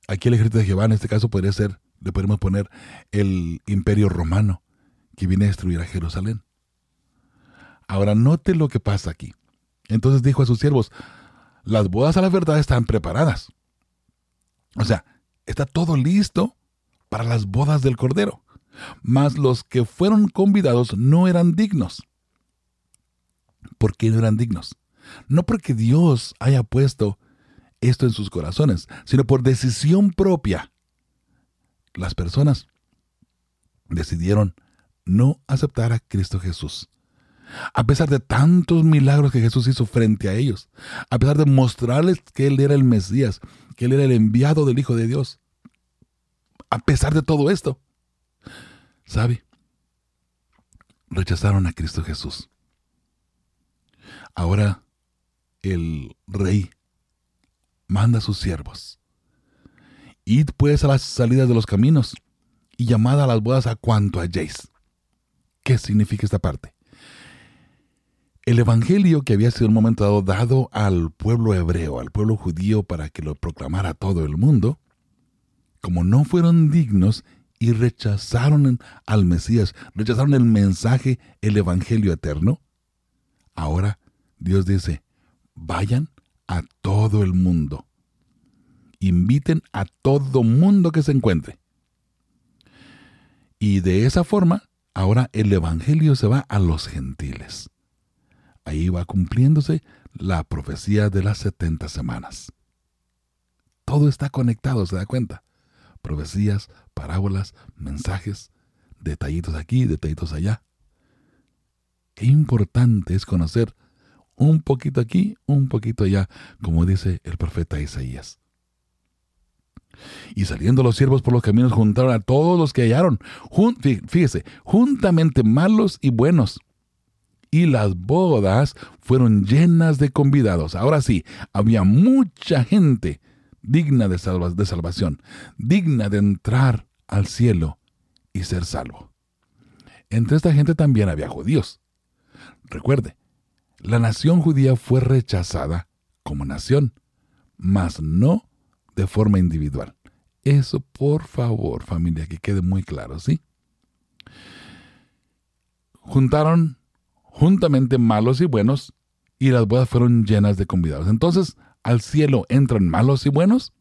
Aquí el ejército de Jehová en este caso podría ser, le podemos poner el imperio romano que viene a destruir a Jerusalén. Ahora note lo que pasa aquí. Entonces dijo a sus siervos, las bodas a la verdad están preparadas. O sea, está todo listo para las bodas del Cordero. Mas los que fueron convidados no eran dignos. ¿Por qué no eran dignos? No porque Dios haya puesto esto en sus corazones, sino por decisión propia. Las personas decidieron no aceptar a Cristo Jesús a pesar de tantos milagros que Jesús hizo frente a ellos, a pesar de mostrarles que Él era el Mesías, que Él era el enviado del Hijo de Dios, a pesar de todo esto, ¿sabe? Rechazaron a Cristo Jesús. Ahora el rey manda a sus siervos. Id pues a las salidas de los caminos y llamad a las bodas a cuanto halléis. ¿Qué significa esta parte? El Evangelio que había sido en un momento dado dado al pueblo hebreo, al pueblo judío para que lo proclamara a todo el mundo, como no fueron dignos y rechazaron al Mesías, rechazaron el mensaje, el Evangelio eterno, ahora Dios dice, vayan a todo el mundo, inviten a todo mundo que se encuentre. Y de esa forma, ahora el Evangelio se va a los gentiles. Ahí va cumpliéndose la profecía de las 70 semanas. Todo está conectado, ¿se da cuenta? Profecías, parábolas, mensajes, detallitos aquí, detallitos allá. Qué importante es conocer un poquito aquí, un poquito allá, como dice el profeta Isaías. Y saliendo los siervos por los caminos juntaron a todos los que hallaron, fíjese, juntamente malos y buenos. Y las bodas fueron llenas de convidados. Ahora sí, había mucha gente digna de, de salvación, digna de entrar al cielo y ser salvo. Entre esta gente también había judíos. Recuerde, la nación judía fue rechazada como nación, mas no de forma individual. Eso, por favor, familia, que quede muy claro, ¿sí? Juntaron juntamente malos y buenos, y las bodas fueron llenas de convidados. Entonces, ¿al cielo entran malos y buenos?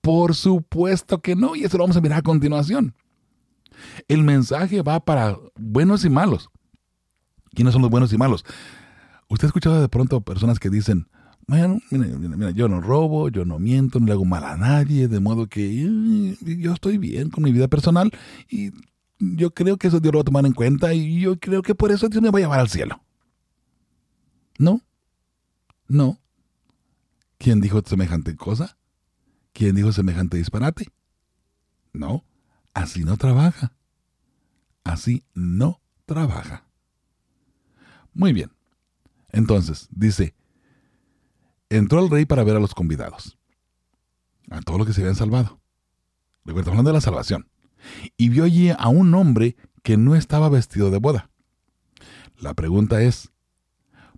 Por supuesto que no, y eso lo vamos a mirar a continuación. El mensaje va para buenos y malos. ¿Quiénes son los buenos y malos? Usted ha escuchado de pronto personas que dicen, bueno, yo no robo, yo no miento, no le hago mal a nadie, de modo que yo estoy bien con mi vida personal y yo creo que eso Dios lo va a tomar en cuenta y yo creo que por eso Dios me va a llevar al cielo. ¿No? No. ¿Quién dijo semejante cosa? ¿Quién dijo semejante disparate? No, así no trabaja. Así no trabaja. Muy bien. Entonces, dice, entró el rey para ver a los convidados, a todos los que se habían salvado. Recuerda, hablando de la salvación. Y vio allí a un hombre que no estaba vestido de boda. La pregunta es,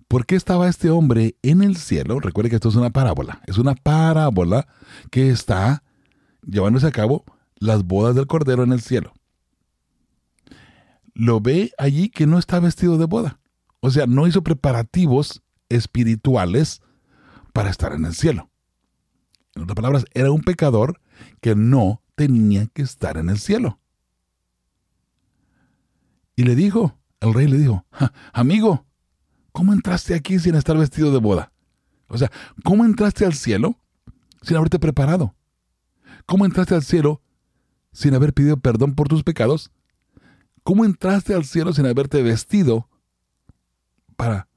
¿por qué estaba este hombre en el cielo? Recuerde que esto es una parábola. Es una parábola que está llevándose a cabo las bodas del Cordero en el cielo. Lo ve allí que no está vestido de boda. O sea, no hizo preparativos espirituales para estar en el cielo. En otras palabras, era un pecador que no tenía que estar en el cielo. Y le dijo, el rey le dijo, amigo, ¿cómo entraste aquí sin estar vestido de boda? O sea, ¿cómo entraste al cielo sin haberte preparado? ¿Cómo entraste al cielo sin haber pedido perdón por tus pecados? ¿Cómo entraste al cielo sin haberte vestido para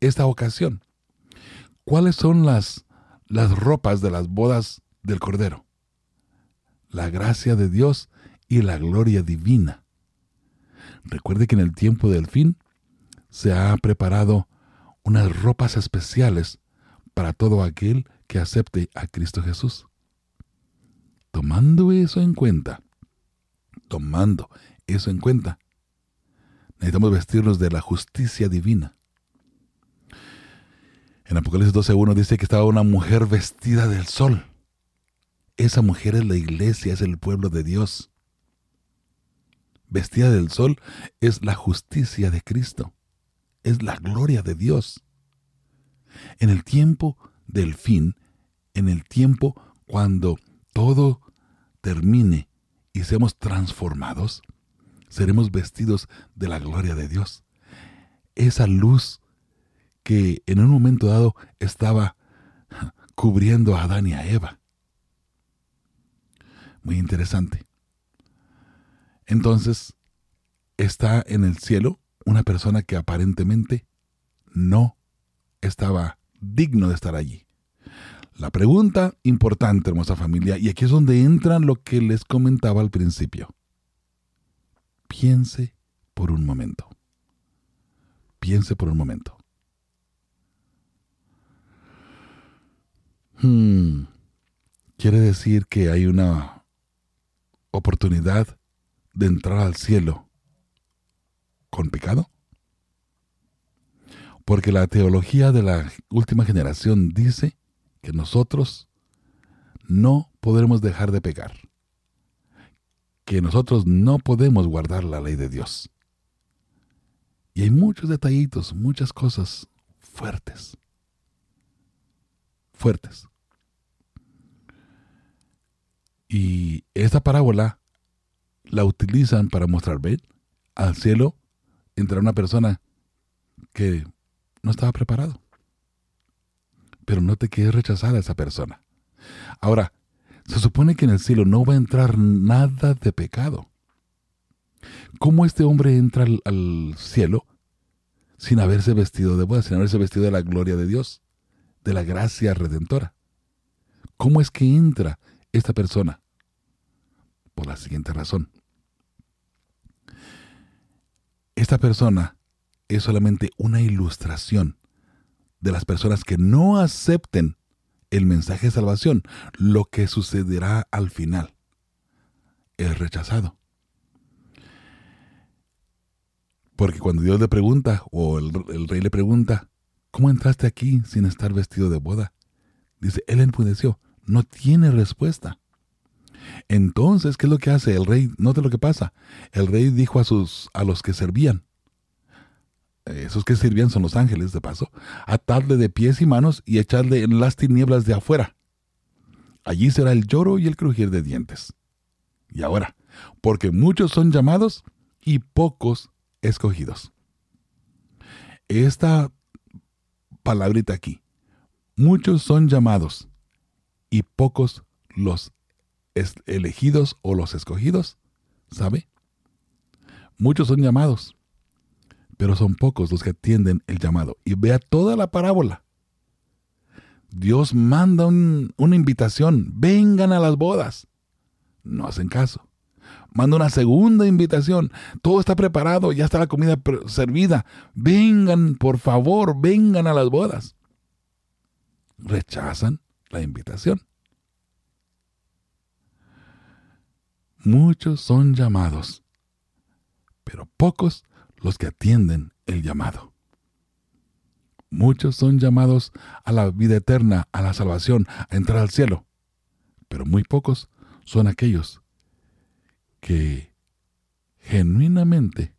esta ocasión? ¿Cuáles son las, las ropas de las bodas del Cordero? La gracia de Dios y la gloria divina. Recuerde que en el tiempo del fin se ha preparado unas ropas especiales para todo aquel que acepte a Cristo Jesús. Tomando eso en cuenta, tomando eso en cuenta, necesitamos vestirnos de la justicia divina. En Apocalipsis 12.1 dice que estaba una mujer vestida del sol. Esa mujer es la iglesia, es el pueblo de Dios. Vestida del sol es la justicia de Cristo, es la gloria de Dios. En el tiempo del fin, en el tiempo cuando todo termine y seamos transformados, seremos vestidos de la gloria de Dios. Esa luz que en un momento dado estaba cubriendo a Adán y a Eva. Muy interesante. Entonces, está en el cielo una persona que aparentemente no estaba digno de estar allí. La pregunta importante, hermosa familia, y aquí es donde entra lo que les comentaba al principio. Piense por un momento. Piense por un momento. Hmm. Quiere decir que hay una oportunidad de entrar al cielo con pecado. Porque la teología de la última generación dice que nosotros no podremos dejar de pecar. Que nosotros no podemos guardar la ley de Dios. Y hay muchos detallitos, muchas cosas fuertes fuertes. Y esta parábola la utilizan para mostrar, ¿ven? al cielo entrará una persona que no estaba preparado. Pero no te quedes rechazada esa persona. Ahora, se supone que en el cielo no va a entrar nada de pecado. ¿Cómo este hombre entra al, cielo sin haberse vestido de boda, sin haberse vestido de la gloria de Dios, de la gracia redentora? ¿Cómo es que entra esta persona? Por la siguiente razón. Esta persona es solamente una ilustración de las personas que no acepten el mensaje de salvación, lo que sucederá al final. Es rechazado. Porque cuando Dios le pregunta, o el, rey le pregunta, ¿cómo entraste aquí sin estar vestido de boda? Dice, él enfudeció, no tiene respuesta. Entonces, ¿qué es lo que hace el rey? Note lo que pasa. El rey dijo a, sus, a los que servían, esos que sirvían son los ángeles, de paso, atadle de pies y manos y echadle en las tinieblas de afuera. Allí será el lloro y el crujir de dientes. Y ahora, porque muchos son llamados y pocos escogidos. Esta palabrita aquí, muchos son llamados y pocos los elegidos o los escogidos, ¿sabe? Muchos son llamados, pero son pocos los que atienden el llamado. Y vea toda la parábola. Dios manda una invitación, vengan a las bodas. No hacen caso. Manda una segunda invitación, todo está preparado, ya está la comida servida. Vengan, por favor, vengan a las bodas. Rechazan la invitación. Muchos son llamados, pero pocos los que atienden el llamado. Muchos son llamados a la vida eterna, a la salvación, a entrar al cielo, pero muy pocos son aquellos que genuinamente,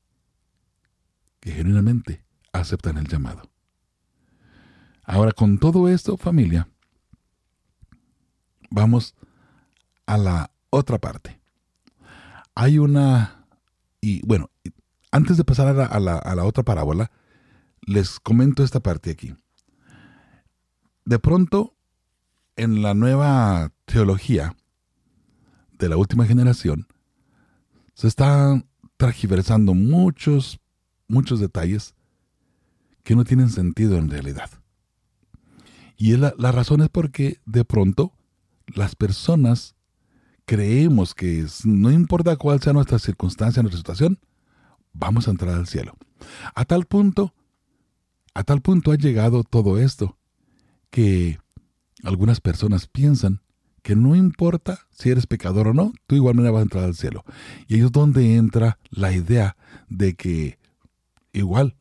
que genuinamente aceptan el llamado. Ahora, con todo esto, familia, vamos a la otra parte. Hay una, y bueno, antes de pasar a la, otra parábola, les comento esta parte aquí. De pronto, en la nueva teología de la última generación, se están tragiversando muchos, muchos detalles que no tienen sentido en realidad. Y la, la razón es porque de pronto las personas creemos que no importa cuál sea nuestra circunstancia, nuestra situación, vamos a entrar al cielo. A tal punto, a tal punto ha llegado todo esto que algunas personas piensan que no importa si eres pecador o no, tú igualmente vas a entrar al cielo. Y ahí es donde entra la idea de que igual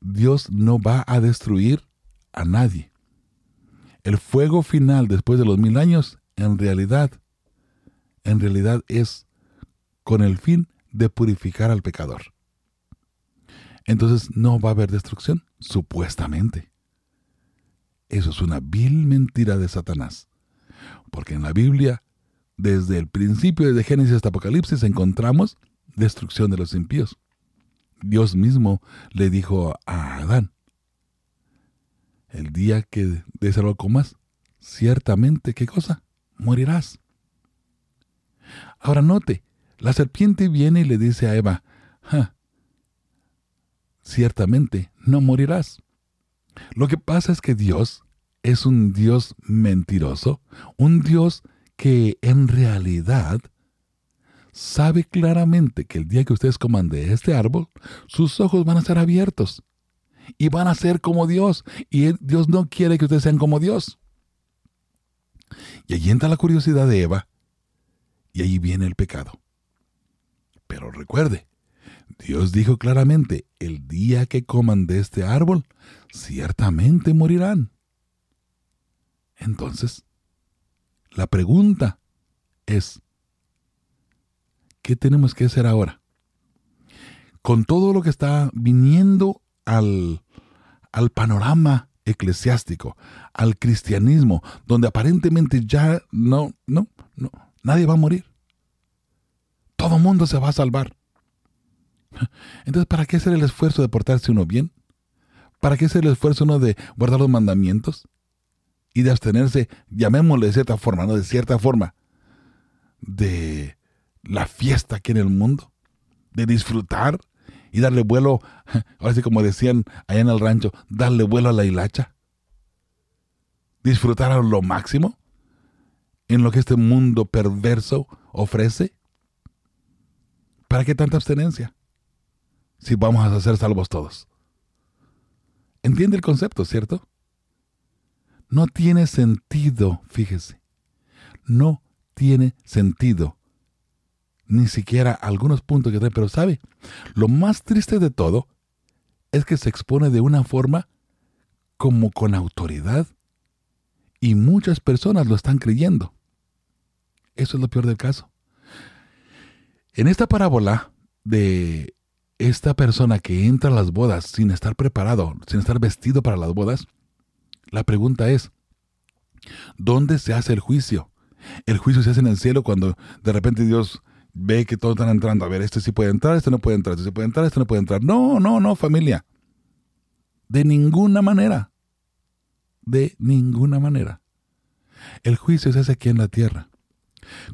Dios no va a destruir a nadie. El fuego final después de los mil años, en realidad, en realidad es con el fin de purificar al pecador. Entonces no va a haber destrucción, supuestamente. Eso es una vil mentira de Satanás. Porque en la Biblia, desde el principio, desde Génesis hasta Apocalipsis, encontramos destrucción de los impíos. Dios mismo le dijo a Adán, el día que algo comas, ciertamente, ¿qué cosa? Morirás. Ahora note, la serpiente viene y le dice a Eva, ciertamente no morirás. Lo que pasa es que Dios es un Dios mentiroso, un Dios que en realidad sabe claramente que el día que ustedes coman de este árbol, sus ojos van a ser abiertos y van a ser como Dios. Y Dios no quiere que ustedes sean como Dios. Y allí entra la curiosidad de Eva y allí viene el pecado. Pero recuerde, Dios dijo claramente, el día que coman de este árbol, ciertamente morirán. Entonces, la pregunta es, ¿qué tenemos que hacer ahora? Con todo lo que está viniendo al, al panorama eclesiástico, al cristianismo, donde aparentemente ya no, no, no, nadie va a morir todo mundo se va a salvar. Entonces, ¿para qué hacer el esfuerzo de portarse uno bien? ¿Para qué hacer el esfuerzo uno de guardar los mandamientos? Y de abstenerse, llamémosle de cierta forma, ¿no? De cierta forma, de la fiesta aquí en el mundo, de disfrutar y darle vuelo, ahora sí como decían allá en el rancho, darle vuelo a la hilacha. Disfrutar a lo máximo en lo que este mundo perverso ofrece. ¿Para qué tanta abstenencia? Si vamos a ser salvos todos. Entiende el concepto, ¿cierto? No tiene sentido, fíjese. No tiene sentido. Ni siquiera algunos puntos que trae, pero sabe, lo más triste de todo es que se expone de una forma como con autoridad y muchas personas lo están creyendo. Eso es lo peor del caso. En esta parábola de esta persona que entra a las bodas sin estar preparado, sin estar vestido para las bodas, la pregunta es, ¿dónde se hace el juicio? El juicio se hace en el cielo cuando de repente Dios ve que todos están entrando. A ver, este sí puede entrar, este no puede entrar, este sí puede entrar, este no puede entrar. No, no, no, familia. De ninguna manera. De ninguna manera. El juicio se hace aquí en la tierra.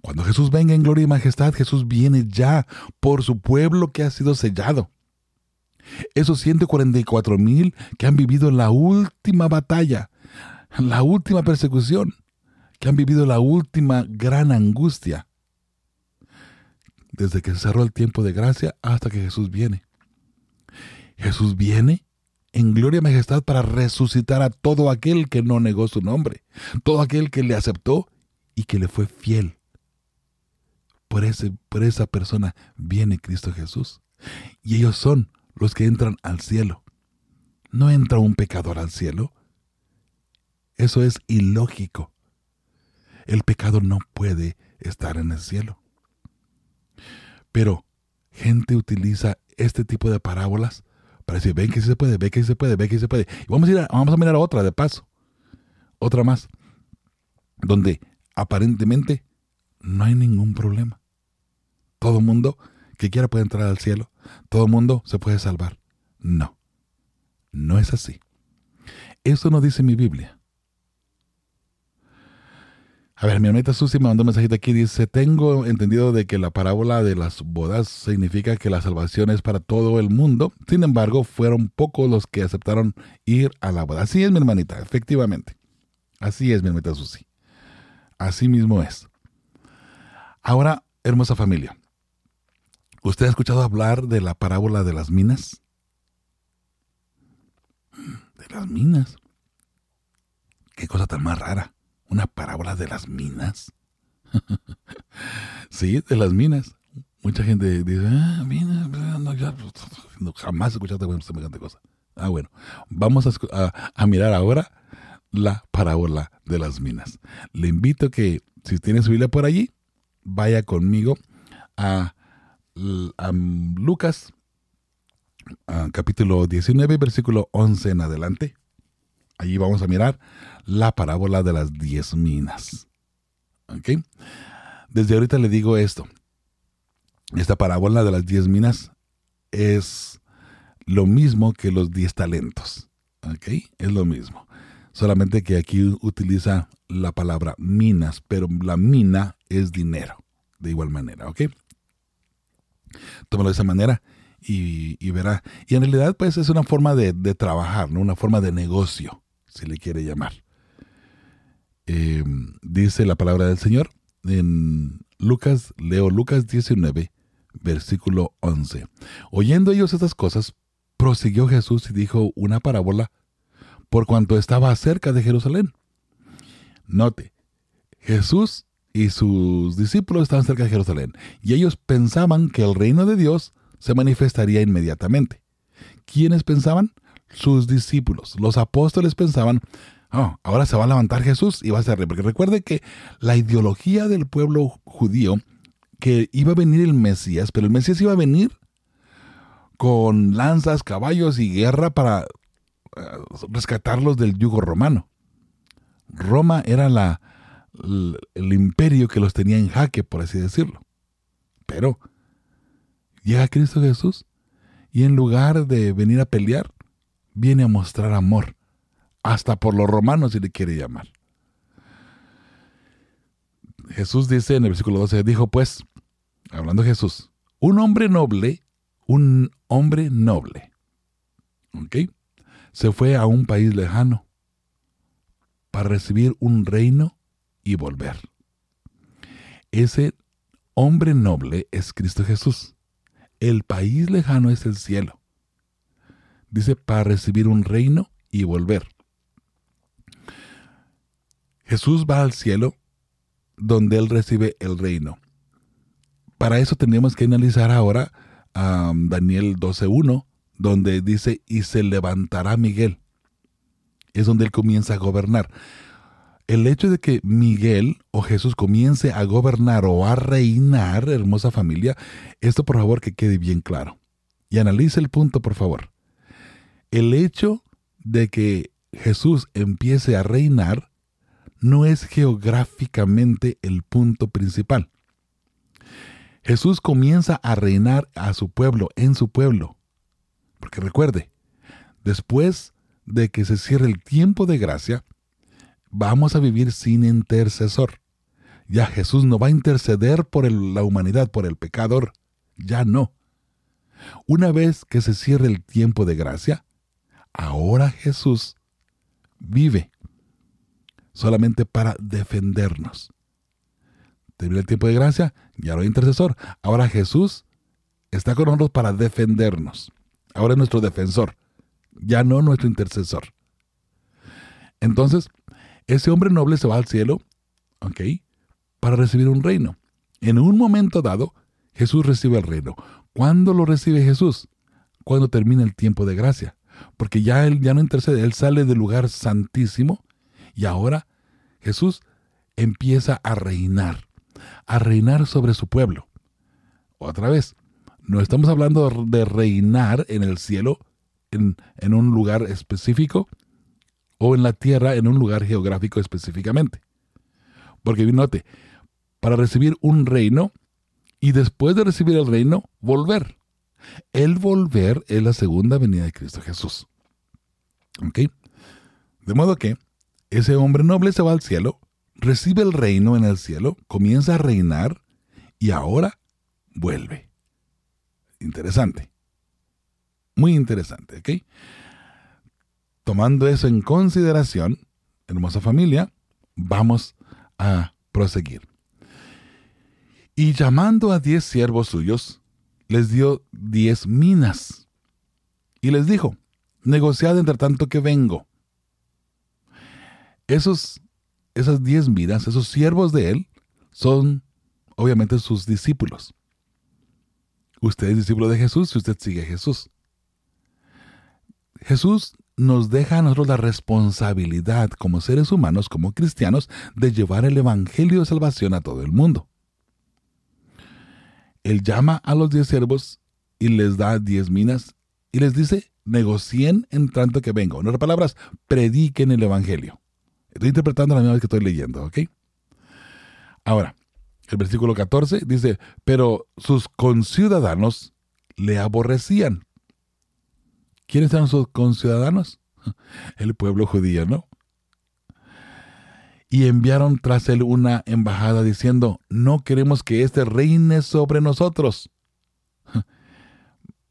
Cuando Jesús venga en gloria y majestad, Jesús viene ya por su pueblo que ha sido sellado. Esos 144 mil que han vivido la última batalla, la última persecución, que han vivido la última gran angustia, desde que cerró el tiempo de gracia hasta que Jesús viene. Jesús viene en gloria y majestad para resucitar a todo aquel que no negó su nombre, todo aquel que le aceptó y que le fue fiel por, ese, por esa persona viene Cristo Jesús. Y ellos son los que entran al cielo. No entra un pecador al cielo. Eso es ilógico. El pecado no puede estar en el cielo. Pero gente utiliza este tipo de parábolas para decir, ven que se puede, ven que se puede, ven que se puede. Y vamos a, ir a mirar otra de paso. Otra más. Donde aparentemente no hay ningún problema. Todo mundo que quiera puede entrar al cielo. Todo mundo se puede salvar. No, no es así. Eso no dice mi Biblia. A ver, mi hermanita Susi me mandó un mensajito aquí. Dice, tengo entendido de que la parábola de las bodas significa que la salvación es para todo el mundo. Sin embargo, fueron pocos los que aceptaron ir a la boda. Así es, mi hermanita, efectivamente. Así es, mi hermanita Susi. Así mismo es. Ahora, hermosa familia, ¿usted ha escuchado hablar de la parábola de las minas? De las minas. Qué cosa tan más rara. Una parábola de las minas. sí, de las minas. Mucha gente dice, ah, minas, no, no, jamás he escuchado semejante cosa. Ah, bueno, vamos a, a mirar ahora la parábola de las minas. Le invito que, si tiene su Biblia por allí, vaya conmigo a, Lucas capítulo 19, versículo 11 en adelante. Allí vamos a mirar la parábola de las diez minas. ¿Ok? Desde ahorita le digo esto. Esta parábola de las diez minas es lo mismo que los diez talentos. ¿Ok? Es lo mismo. Solamente que aquí utiliza la palabra minas, pero la mina es dinero, de igual manera, ¿ok? Tómalo de esa manera y, verá. Y en realidad, pues es una forma de, trabajar, ¿no? Una forma de negocio, si le quiere llamar. Em, dice la palabra del Señor en Lucas, leo Lucas 19, versículo 11. Oyendo ellos estas cosas, prosiguió Jesús y dijo una parábola por cuanto estaba cerca de Jerusalén. Note, Jesús y sus discípulos estaban cerca de Jerusalén y ellos pensaban que el reino de Dios se manifestaría inmediatamente. ¿Quiénes pensaban? Sus discípulos. Los apóstoles pensaban, oh, ahora se va a levantar Jesús y va a ser rey. Porque recuerde que la ideología del pueblo judío, que iba a venir el Mesías, pero el Mesías iba a venir con lanzas, caballos y guerra para eh, rescatarlos del yugo romano. Roma era la, el imperio que los tenía en jaque, por así decirlo. Pero llega Cristo Jesús Y en lugar de venir a pelear, viene a mostrar amor, hasta por los romanos si le quiere llamar. Jesús dice en el versículo 12, dijo pues, hablando Jesús, un hombre noble, un hombre noble, ¿ok? Se fue a un país lejano para recibir un reino y volver. Ese hombre noble es Cristo Jesús. El país lejano es el cielo. Dice, para recibir un reino y volver. Jesús va al cielo donde Él recibe el reino. Para eso tenemos que analizar ahora a Daniel 12.1, donde dice, y se levantará Miguel. Es donde Él comienza a gobernar. El hecho de que Miguel o Jesús comience a gobernar o a reinar, hermosa familia, esto por favor que quede bien claro. Y analice el punto, por favor. El hecho de que Jesús empiece a reinar no es geográficamente el punto principal. Jesús comienza a reinar a su pueblo, en su pueblo. Porque recuerde, después de que se cierre el tiempo de gracia, vamos a vivir sin intercesor. Ya Jesús no va a interceder por la humanidad, por el pecador. Ya no. Una vez que se cierre el tiempo de gracia, ahora Jesús vive solamente para defendernos. Termina el tiempo de gracia, ya no hay intercesor. Ahora Jesús está con nosotros para defendernos. Ahora es nuestro defensor, ya no nuestro intercesor. Entonces, ese hombre noble se va al cielo, ¿ok? Para recibir un reino. En un momento dado, Jesús recibe el reino. ¿Cuándo lo recibe Jesús? Cuando termina el tiempo de gracia. Porque ya él ya no intercede, él sale del lugar santísimo y ahora Jesús empieza a reinar, a reinar sobre su pueblo. Otra vez, no estamos hablando de reinar en el cielo, en, un lugar específico, o en la tierra, en un lugar geográfico específicamente. Porque note, para recibir un reino y después de recibir el reino, volver. El volver es la segunda venida de Cristo Jesús. ¿Ok? De modo que ese hombre noble se va al cielo, recibe el reino en el cielo, comienza a reinar y ahora vuelve. Interesante. Muy interesante, ¿ok? Tomando eso en consideración, hermosa familia, vamos a proseguir. Y llamando a diez siervos suyos, les dio diez minas. Y les dijo, negociad entre tanto que vengo esos, esas diez vidas, esos siervos de Él, son obviamente sus discípulos. Usted es discípulo de Jesús si usted sigue a Jesús. Jesús nos deja a nosotros la responsabilidad como seres humanos, como cristianos, de llevar el Evangelio de salvación a todo el mundo. Él llama a los diez siervos y les da diez minas y les dice, negocien en tanto que vengo. En otras palabras, prediquen el Evangelio. Estoy interpretando la misma vez que estoy leyendo, ¿ok? Ahora, el versículo 14 dice, pero sus conciudadanos le aborrecían. ¿Quiénes eran sus conciudadanos? El pueblo judío, ¿no? Y enviaron tras él una embajada diciendo, no queremos que éste reine sobre nosotros.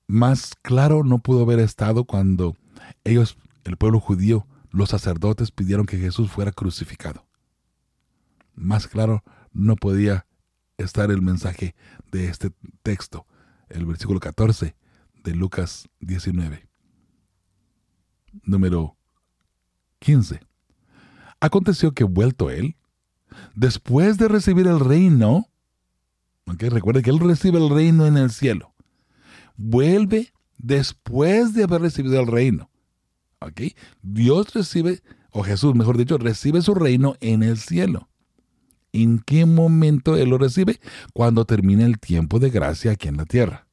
Más claro no pudo haber estado cuando ellos, el pueblo judío, los sacerdotes pidieron que Jesús fuera crucificado. Más claro no podía estar el mensaje de este texto, el versículo 14 de Lucas 19. Número 15. Aconteció que vuelto él, después de recibir el reino, recuerde que él recibe el reino en el cielo, vuelve después de haber recibido el reino. Dios recibe, o Jesús, mejor dicho, recibe su reino en el cielo. ¿En qué momento Él lo recibe? Cuando termine el tiempo de gracia aquí en la tierra.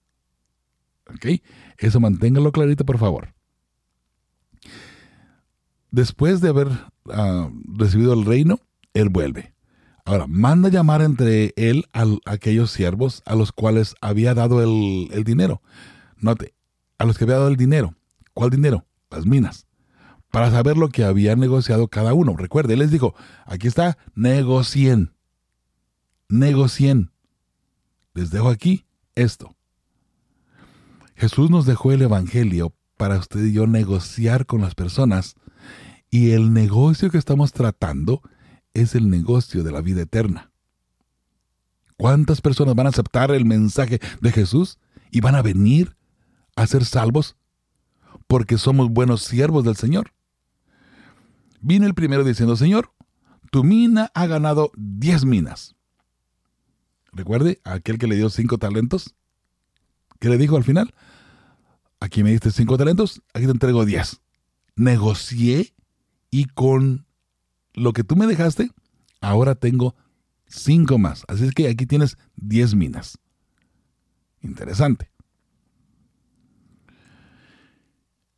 ¿Ok? Eso manténgalo clarito, por favor. Después de haber ah, recibido el reino, Él vuelve. Ahora, manda llamar entre Él a aquellos siervos a los cuales había dado el, el dinero. Note, a los que había dado el dinero. ¿Cuál dinero? Las minas. Para saber lo que había negociado cada uno. Recuerde, él les dijo, aquí está, negocien. Negocien. Les dejo aquí esto. Jesús nos dejó el Evangelio para usted y yo negociar con las personas y el negocio que estamos tratando es el negocio de la vida eterna. ¿Cuántas personas van a aceptar el mensaje de Jesús y van a venir a ser salvos porque somos buenos siervos del Señor? Vino el primero diciendo, Señor, tu mina ha ganado diez minas. Recuerde, aquel que le dio cinco talentos, ¿qué le dijo al final? Aquí me diste cinco talentos, aquí te entrego diez. Negocié y con lo que tú me dejaste, ahora tengo cinco más. Así es que aquí tienes diez minas. Interesante.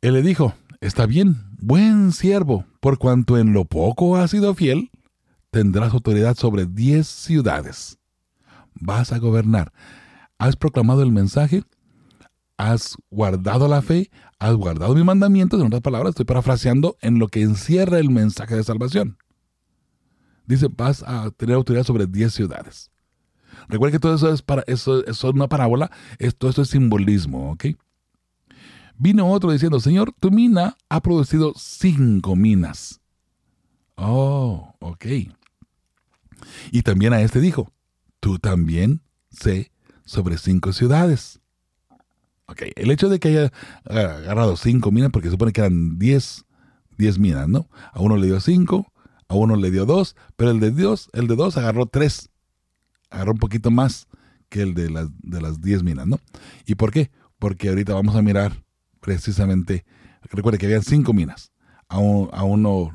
Él le dijo, está bien, buen siervo, por cuanto en lo poco has sido fiel, tendrás autoridad sobre diez ciudades. Vas a gobernar. Has proclamado el mensaje, has guardado la fe, has guardado mis mandamientos, en otras palabras, estoy parafraseando en lo que encierra el mensaje de salvación. Dice, vas a tener autoridad sobre 10 ciudades. Recuerda que todo eso es, para, eso, es una parábola, esto, esto es simbolismo, ¿ok? Vino otro diciendo, Señor, tu mina ha producido cinco minas. Oh, ok. Y también a este dijo, tú también sé sobre cinco ciudades. Ok, el hecho de que haya agarrado cinco minas, porque se supone que eran diez, diez minas, ¿no? A uno le dio cinco, a uno le dio dos, pero el de Dios, el de dos agarró tres. Agarró un poquito más que el de las, de las diez minas, ¿no? ¿Y por qué? Porque ahorita vamos a mirar precisamente, recuerde que habían cinco minas. A, a uno,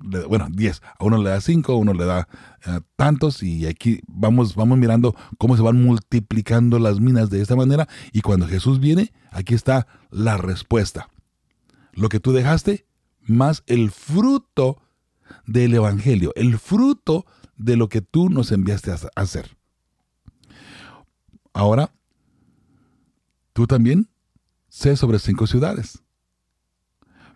bueno, diez. A uno le da cinco, a uno le da eh, tantos y aquí vamos, vamos mirando cómo se van multiplicando las minas de esta manera y cuando Jesús viene, aquí está la respuesta. Lo que tú dejaste más el fruto del Evangelio, el fruto de lo que tú nos enviaste a hacer. Ahora, tú también sé sobre cinco ciudades.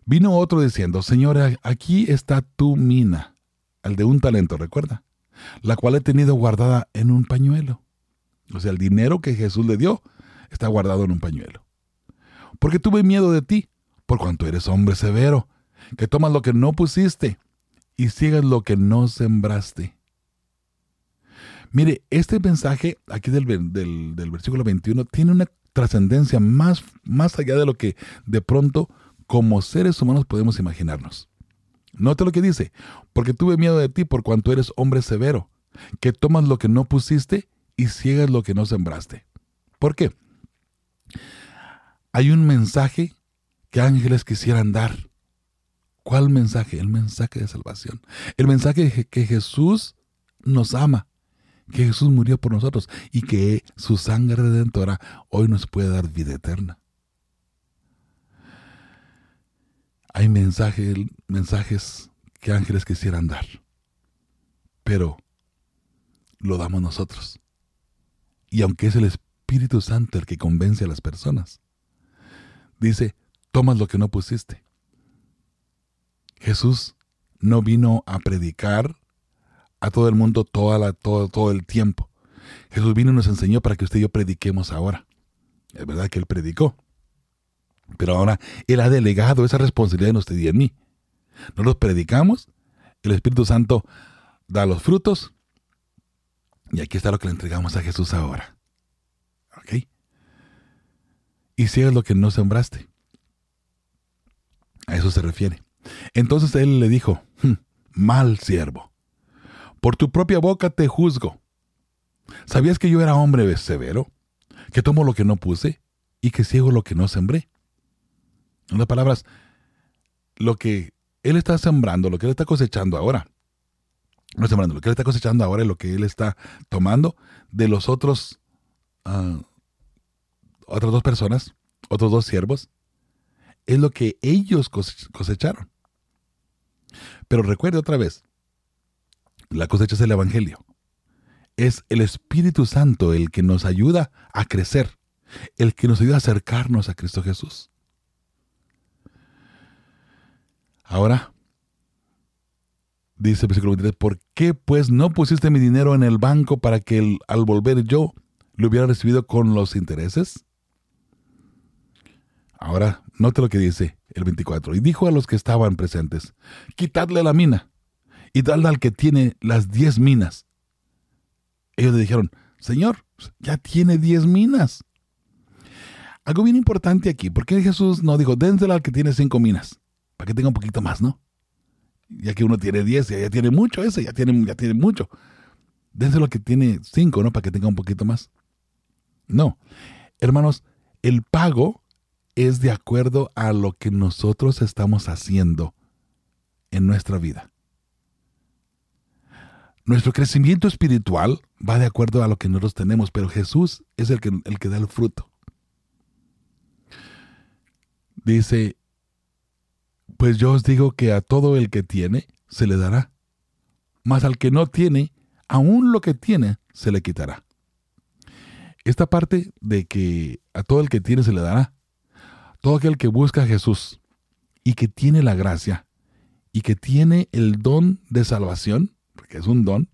Vino otro diciendo, Señor, aquí está tu mina, el de un talento, recuerda, la cual he tenido guardada en un pañuelo. O sea, el dinero que Jesús le dio está guardado en un pañuelo. Porque tuve miedo de ti, por cuanto eres hombre severo, que tomas lo que no pusiste y sigas lo que no sembraste. Mire, este mensaje aquí del, versículo 21 tiene una trascendencia más, más allá de lo que de pronto como seres humanos podemos imaginarnos. Note lo que dice, porque tuve miedo de ti por cuanto eres hombre severo, que tomas lo que no pusiste y ciegas lo que no sembraste. ¿Por qué? Hay un mensaje que ángeles quisieran dar ¿Cuál mensaje? El mensaje de salvación. El mensaje que Jesús nos ama, que Jesús murió por nosotros y que su sangre redentora hoy nos puede dar vida eterna. Hay mensajes, que ángeles quisieran dar, pero lo damos nosotros. Y aunque es el Espíritu Santo el que convence a las personas, dice, tomas lo que no pusiste Jesús no vino a predicar a todo el mundo toda la, todo, todo el tiempo. Jesús vino y nos enseñó para que usted y yo prediquemos ahora. Es verdad que Él predicó. Pero ahora Él ha delegado esa responsabilidad en usted y en mí. Nosotros predicamos, el Espíritu Santo da los frutos y aquí está lo que le entregamos a Jesús ahora. ¿Ok? Y si es lo que no sembraste. A eso se refiere. Entonces él le dijo, hm, mal siervo, por tu propia boca te juzgo. ¿Sabías que yo era hombre severo? Que tomo lo que no puse y que ciego lo que no sembré. En otras palabras, lo que él está sembrando, lo que él está cosechando ahora, no sembrando, lo que él está cosechando ahora es lo que él está tomando de los otros, uh, otras dos personas, otros dos siervos, es lo que ellos cosecharon. Pero recuerde otra vez, la cosecha es el Evangelio. Es el Espíritu Santo el que nos ayuda a crecer. el que nos ayuda a acercarnos a Cristo Jesús. Ahora, dice el versículo 23, ¿por qué pues no pusiste mi dinero en el banco para que al volver yo lo hubiera recibido con los intereses? Ahora, note lo que dice el 24. Y dijo a los que estaban presentes, quitadle la mina y dadle al que tiene las diez minas. Ellos le dijeron, Señor, ya tiene diez minas. Algo bien importante aquí, porque Jesús no dijo, dénsela al que tiene cinco minas, para que tenga un poquito más, ¿no? Ya que uno tiene diez, ya, tiene mucho ese, ya tiene, ya tiene mucho. Dénselo al que tiene cinco, ¿no? Para que tenga un poquito más. No, hermanos, el pago es de acuerdo a lo que nosotros estamos haciendo en nuestra vida. Nuestro crecimiento espiritual va de acuerdo a lo que nosotros tenemos, pero Jesús es el que, el que da el fruto. Dice, pues yo os digo que a todo el que tiene se le dará, mas al que no tiene, aún lo que tiene se le quitará. Esta parte de que a todo el que tiene se le dará, todo aquel que busca a Jesús y que tiene la gracia y que tiene el don de salvación, porque es un don,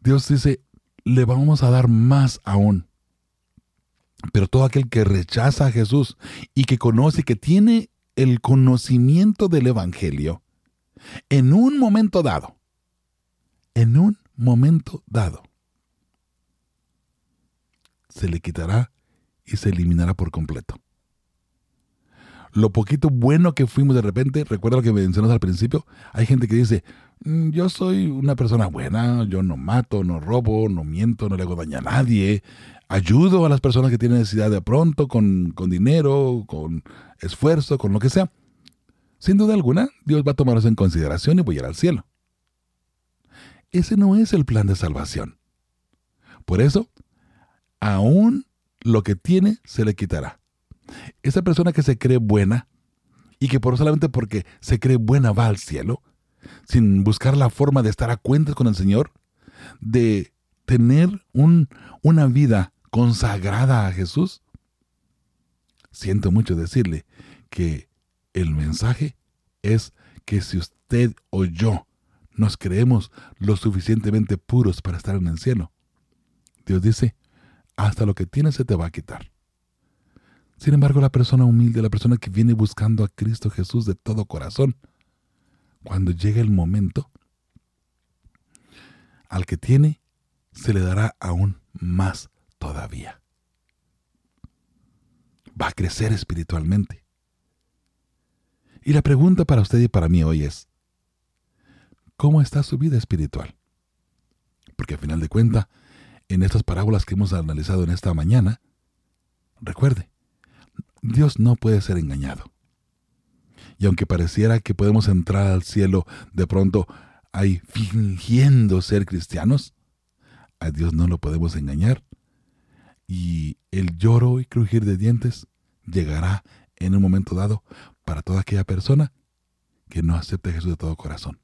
Dios dice, le vamos a dar más aún. Pero todo aquel que rechaza a Jesús y que conoce, que tiene el conocimiento del Evangelio, en un momento dado, en un momento dado, se le quitará y se eliminará por completo. Lo poquito bueno que fuimos de repente, recuerda lo que mencionamos al principio, hay gente que dice, mm, yo soy una persona buena, yo no mato, no robo, no miento, no le hago daño a nadie, ayudo a las personas que tienen necesidad de pronto, con, con dinero, con esfuerzo, con lo que sea. Sin duda alguna, Dios va a tomarlos en consideración y voy a ir al cielo. Ese no es el plan de salvación. Por eso, aún lo que tiene se le quitará. Esa persona que se cree buena y que por solamente porque se cree buena va al cielo, sin buscar la forma de estar a cuentas con el Señor, de tener un, una vida consagrada a Jesús, siento mucho decirle que el mensaje es que si usted o yo nos creemos lo suficientemente puros para estar en el cielo, Dios dice, hasta lo que tienes se te va a quitar. Sin embargo, la persona humilde, la persona que viene buscando a Cristo Jesús de todo corazón, cuando llegue el momento, al que tiene, se le dará aún más todavía. Va a crecer espiritualmente. Y la pregunta para usted y para mí hoy es, ¿cómo está su vida espiritual? Porque al final de cuentas, en estas parábolas que hemos analizado en esta mañana, recuerde, Dios no puede ser engañado. Y aunque pareciera que podemos entrar al cielo de pronto ahí fingiendo ser cristianos, a Dios no lo podemos engañar. Y el lloro y crujir de dientes llegará en un momento dado para toda aquella persona que no acepte a Jesús de todo corazón.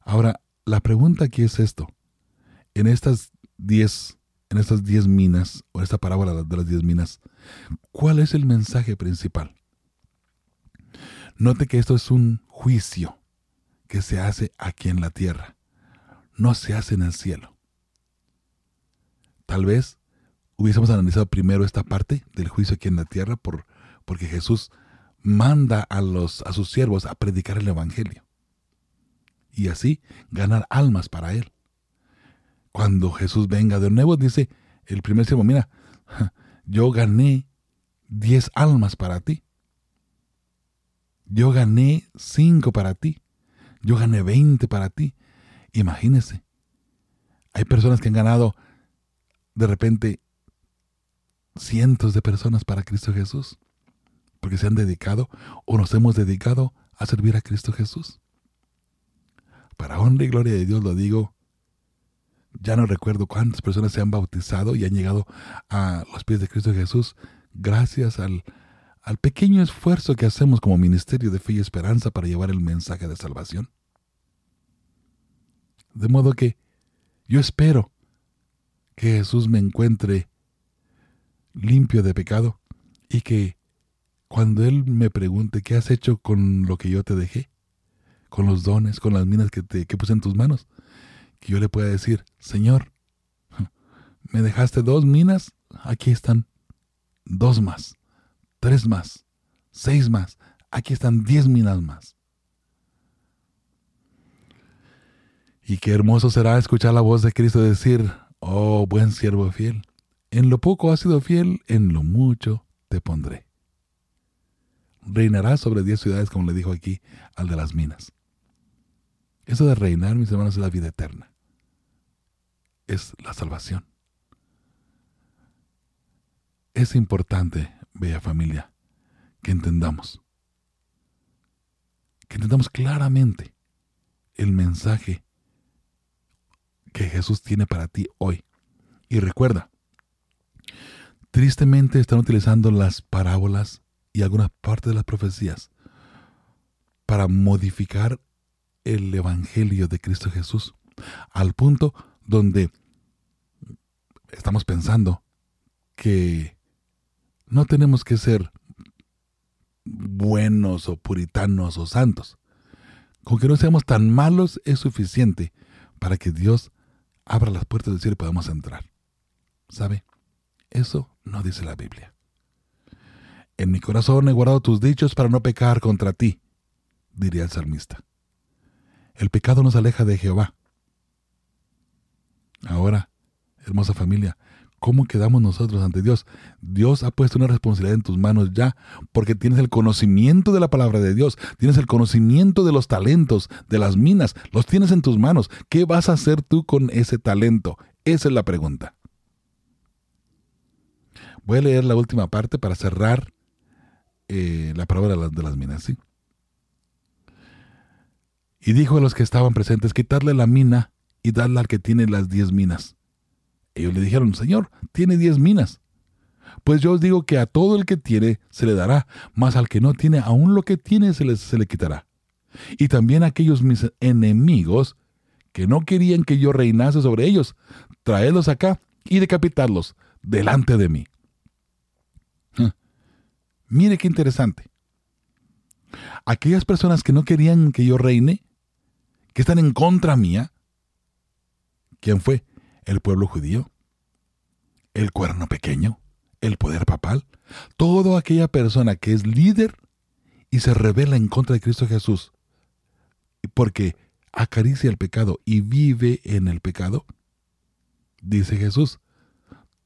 Ahora, la pregunta aquí es esto. En estas diez, en estas diez minas, o esta parábola de las diez minas, ¿cuál es el mensaje principal? Note que esto es un juicio que se hace aquí en la tierra, no se hace en el cielo. Tal vez hubiésemos analizado primero esta parte del juicio aquí en la tierra por, porque Jesús manda a, los, a sus siervos a predicar el Evangelio y así ganar almas para Él cuando Jesús venga de nuevo, dice el primer siervo, mira, yo gané diez almas para ti. Yo gané cinco para ti. Yo gané veinte para ti. Imagínese. Hay personas que han ganado de repente cientos de personas para Cristo Jesús. Porque se han dedicado o nos hemos dedicado a servir a Cristo Jesús. Para honra y gloria de Dios lo digo ya no recuerdo cuántas personas se han bautizado y han llegado a los pies de Cristo Jesús gracias al, al pequeño esfuerzo que hacemos como ministerio de fe y esperanza para llevar el mensaje de salvación. De modo que yo espero que Jesús me encuentre limpio de pecado y que cuando Él me pregunte qué has hecho con lo que yo te dejé, con los dones, con las minas que, te, que puse en tus manos, yo le pueda decir, Señor, me dejaste dos minas, aquí están dos más, tres más, seis más, aquí están diez minas más. Y qué hermoso será escuchar la voz de Cristo decir, oh buen siervo fiel, en lo poco has sido fiel, en lo mucho te pondré. Reinarás sobre diez ciudades, como le dijo aquí al de las minas. Eso de reinar, mis hermanos, es la vida eterna. Es la salvación. Es importante, bella familia, que entendamos, que entendamos claramente el mensaje que Jesús tiene para ti hoy. Y recuerda, tristemente están utilizando las parábolas y algunas partes de las profecías para modificar el Evangelio de Cristo Jesús al punto donde estamos pensando que no tenemos que ser buenos o puritanos o santos. Con que no seamos tan malos es suficiente para que Dios abra las puertas del cielo y podamos entrar. ¿Sabe? Eso no dice la Biblia. En mi corazón he guardado tus dichos para no pecar contra ti, diría el salmista. El pecado nos aleja de Jehová. Ahora, hermosa familia, ¿cómo quedamos nosotros ante Dios? Dios ha puesto una responsabilidad en tus manos ya, porque tienes el conocimiento de la palabra de Dios, tienes el conocimiento de los talentos, de las minas, los tienes en tus manos. ¿Qué vas a hacer tú con ese talento? Esa es la pregunta. Voy a leer la última parte para cerrar eh, la palabra de las, minas. ¿sí? Y dijo a los que estaban presentes, quitarle la mina y darle al que tiene las diez minas. Ellos le dijeron, Señor, tiene diez minas. Pues yo os digo que a todo el que tiene se le dará, mas al que no tiene, aún lo que tiene se le, se le quitará. Y también aquellos mis enemigos que no querían que yo reinase sobre ellos, traedlos acá y decapitarlos delante de mí. Mire qué interesante. Aquellas personas que no querían que yo reine, que están en contra mía, ¿quién fue? El pueblo judío, el cuerno pequeño, el poder papal, toda aquella persona que es líder y se revela en contra de Cristo Jesús, porque acaricia el pecado y vive en el pecado, dice Jesús,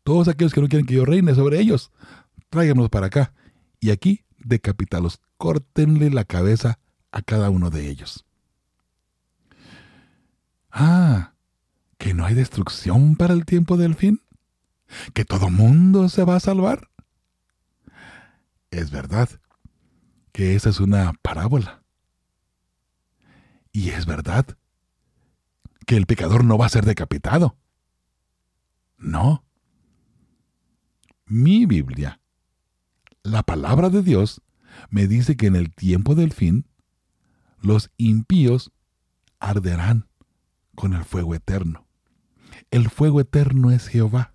todos aquellos que no quieren que yo reine sobre ellos, tráiganlos para acá y aquí decapítalos, córtenle la cabeza a cada uno de ellos. Ah, que no hay destrucción para el tiempo del fin, que todo mundo se va a salvar. Es verdad que esa es una parábola. Y es verdad que el pecador no va a ser decapitado. No. Mi Biblia la palabra de Dios me dice que en el tiempo del fin los impíos arderán con el fuego eterno. El fuego eterno es Jehová.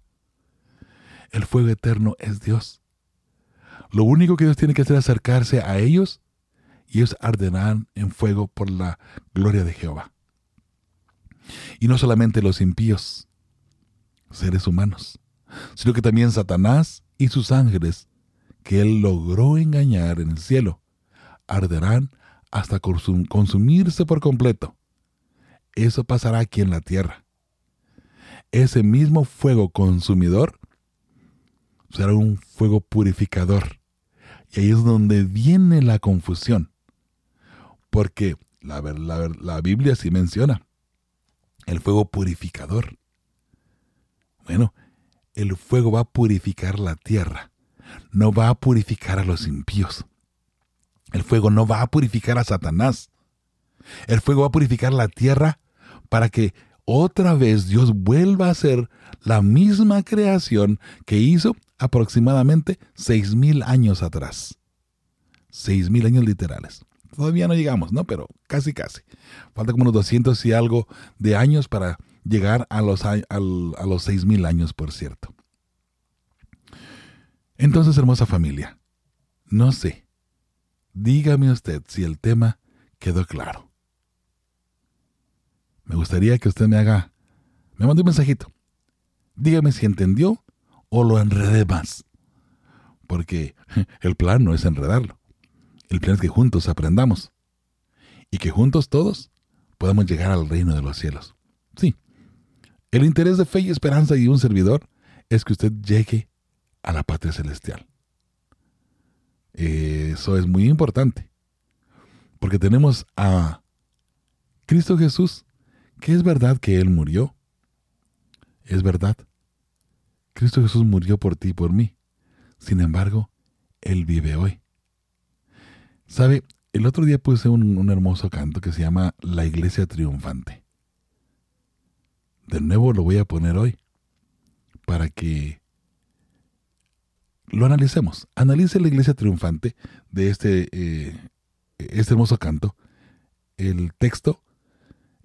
El fuego eterno es Dios. Lo único que Dios tiene que hacer es acercarse a ellos y ellos arderán en fuego por la gloria de Jehová. Y no solamente los impíos, seres humanos, sino que también Satanás y sus ángeles que él logró engañar en el cielo arderán hasta consumirse por completo. Eso pasará aquí en la tierra. Ese mismo fuego consumidor será un fuego purificador. Y ahí es donde viene la confusión. Porque la, la, la Biblia sí menciona el fuego purificador. Bueno, el fuego va a purificar la tierra no va a purificar a los impíos. El fuego no va a purificar a Satanás. El fuego va a purificar la tierra para que otra vez Dios vuelva a hacer la misma creación que hizo aproximadamente seis mil años atrás. Seis mil años literales. Todavía no llegamos, ¿no? Pero casi, casi. Falta como unos 200 y algo de años para llegar a los, a, los seis mil años, por cierto. Entonces, hermosa familia, no sé, dígame usted si el tema quedó claro. Me gustaría que usted me haga, me mande un mensajito. Dígame si entendió o lo enredé más. Porque el plan no es enredarlo. El plan es que juntos aprendamos. Y que juntos todos podamos llegar al reino de los cielos. Sí. El interés de fe y esperanza y un servidor es que usted llegue a la patria celestial. Eso es muy importante. Porque tenemos a Cristo Jesús, que es verdad que Él murió. Es verdad. Cristo Jesús murió por ti y por mí. Sin embargo, Él vive hoy. ¿Sabe? El otro día puse un, hermoso canto que se llama La Iglesia Triunfante. De nuevo lo voy a poner hoy para que lo analicemos. Analice la Iglesia Triunfante de este, eh, este hermoso canto, el texto,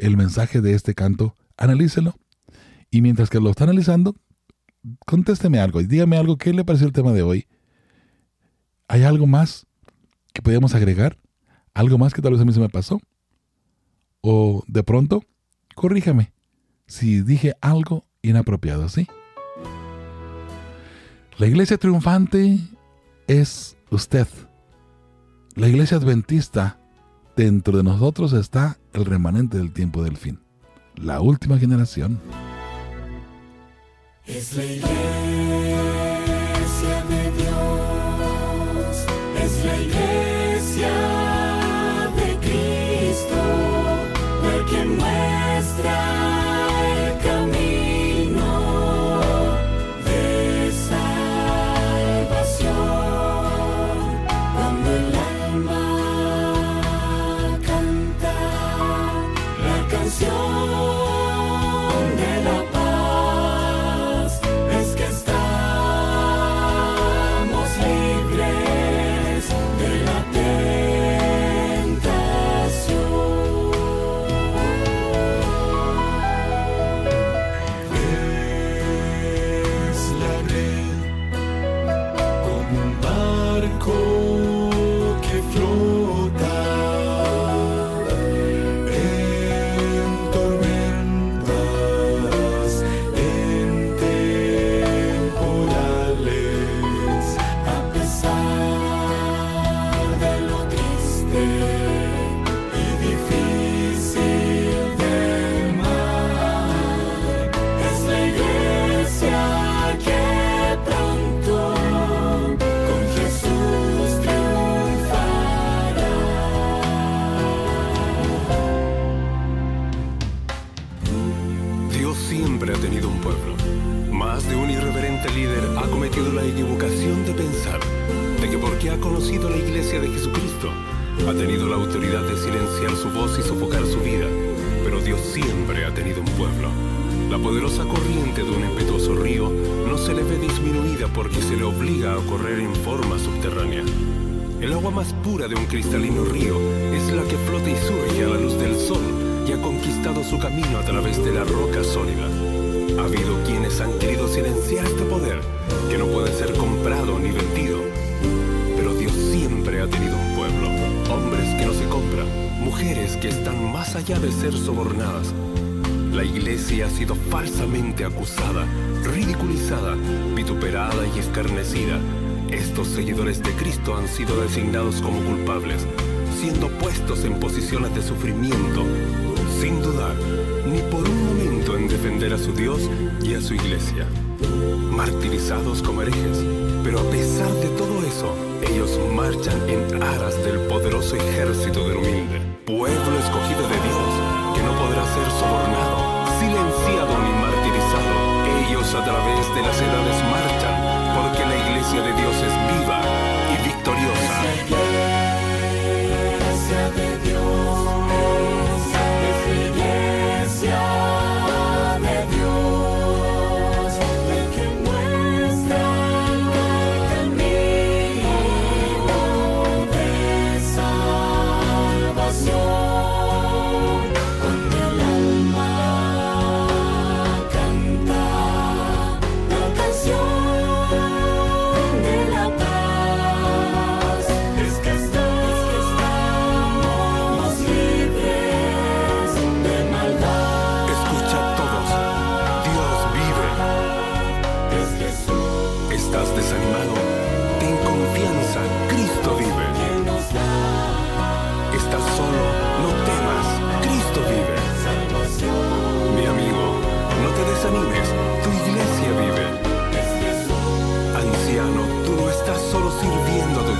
el mensaje de este canto, analícelo. Y mientras que lo está analizando, contésteme algo y dígame algo. ¿Qué le pareció el tema de hoy? ¿Hay algo más que podríamos agregar? ¿Algo más que tal vez a mí se me pasó? O de pronto, corríjame si dije algo inapropiado, ¿sí? La iglesia triunfante es usted. La iglesia adventista, dentro de nosotros está el remanente del tiempo del fin, la última generación. ha tenido la autoridad de silenciar su voz y sofocar su vida, pero Dios siempre ha tenido un pueblo. La poderosa corriente de un impetuoso río no se le ve disminuida porque se le obliga a correr en forma subterránea. El agua más pura de un cristalino río es la que flota y surge a la luz del sol y ha conquistado su camino a través de la roca sólida. Ha habido quienes han querido silenciar este poder, que no puede ser comprado ni vendido, mujeres que están más allá de ser sobornadas. La iglesia ha sido falsamente acusada, ridiculizada, vituperada y escarnecida. Estos seguidores de Cristo han sido designados como culpables, siendo puestos en posiciones de sufrimiento, sin dudar ni por un momento en defender a su Dios y a su iglesia. Martirizados como herejes, pero a pesar de todo eso, ellos marchan en aras del poderoso ejército del humilde, pueblo escogido de Dios, que no podrá ser sobornado, silenciado ni martirizado. Ellos a través de las edades marchan, porque la iglesia de Dios es viva y victoriosa.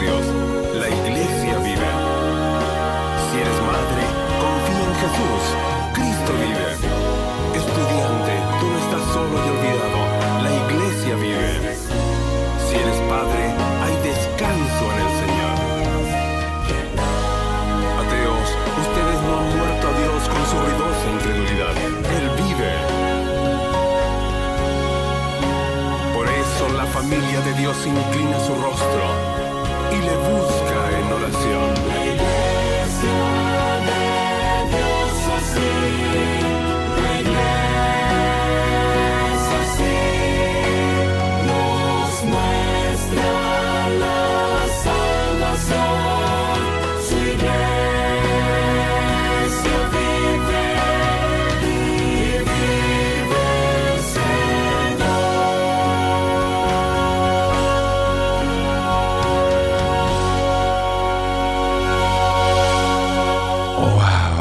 Dios, la iglesia vive. Si eres madre, confía en Jesús, Cristo vive. Estudiante, tú no estás solo y olvidado, la iglesia vive. Si eres padre, hay descanso en el Señor. Ateos, ustedes no han muerto a Dios con su ruidosa incredulidad. Él vive. Por eso la familia de Dios inclina su rostro en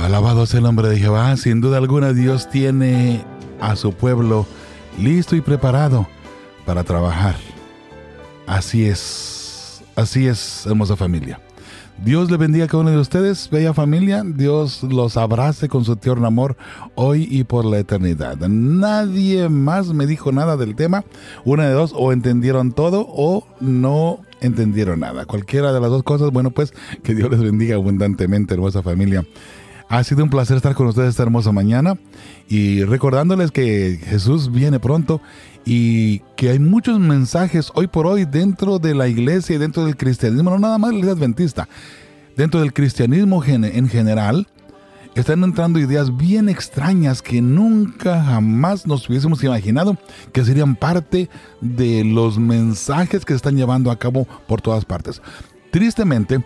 alabado sea el nombre de Jehová. Sin duda alguna Dios tiene a su pueblo listo y preparado para trabajar. Así es, así es, hermosa familia. Dios le bendiga a cada uno de ustedes, bella familia. Dios los abrace con su tierno amor hoy y por la eternidad. Nadie más me dijo nada del tema. Una de dos, o entendieron todo o no entendieron nada. Cualquiera de las dos cosas, bueno, pues que Dios les bendiga abundantemente, hermosa familia. Ha sido un placer estar con ustedes esta hermosa mañana y recordándoles que Jesús viene pronto y que hay muchos mensajes hoy por hoy dentro de la iglesia y dentro del cristianismo, no nada más la iglesia adventista, dentro del cristianismo en general, están entrando ideas bien extrañas que nunca jamás nos hubiésemos imaginado que serían parte de los mensajes que se están llevando a cabo por todas partes. Tristemente,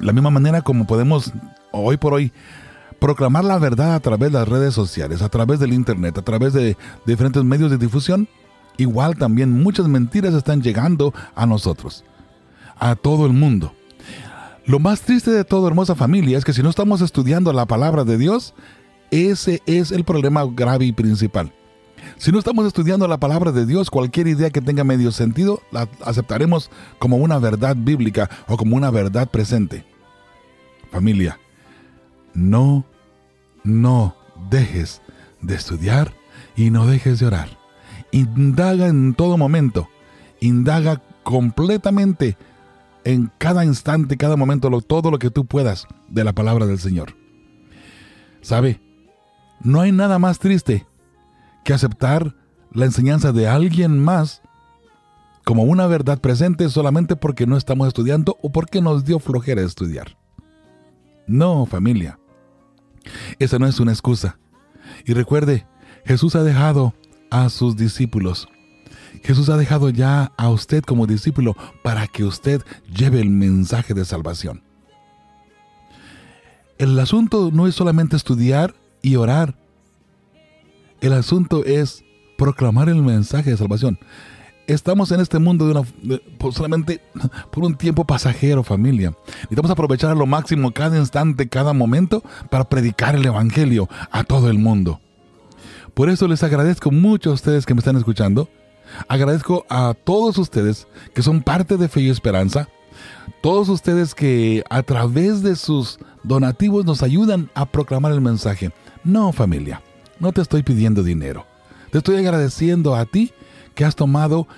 la misma manera como podemos hoy por hoy proclamar la verdad a través de las redes sociales, a través del internet, a través de diferentes medios de difusión, igual también muchas mentiras están llegando a nosotros, a todo el mundo. Lo más triste de todo, hermosa familia, es que si no estamos estudiando la palabra de Dios, ese es el problema grave y principal. Si no estamos estudiando la palabra de Dios, cualquier idea que tenga medio sentido la aceptaremos como una verdad bíblica o como una verdad presente. Familia, no, no dejes de estudiar y no dejes de orar. Indaga en todo momento, indaga completamente en cada instante, cada momento, todo lo que tú puedas de la palabra del Señor. ¿Sabe? No hay nada más triste que aceptar la enseñanza de alguien más como una verdad presente solamente porque no estamos estudiando o porque nos dio flojera estudiar. No, familia. Esa no es una excusa. Y recuerde, Jesús ha dejado a sus discípulos. Jesús ha dejado ya a usted como discípulo para que usted lleve el mensaje de salvación. El asunto no es solamente estudiar y orar. El asunto es proclamar el mensaje de salvación. Estamos en este mundo de una, solamente por un tiempo pasajero, familia. Necesitamos aprovechar a lo máximo cada instante, cada momento para predicar el Evangelio a todo el mundo. Por eso les agradezco mucho a ustedes que me están escuchando. Agradezco a todos ustedes que son parte de Fe y Esperanza. Todos ustedes que a través de sus donativos nos ayudan a proclamar el mensaje. No, familia, no te estoy pidiendo dinero. Te estoy agradeciendo a ti que has tomado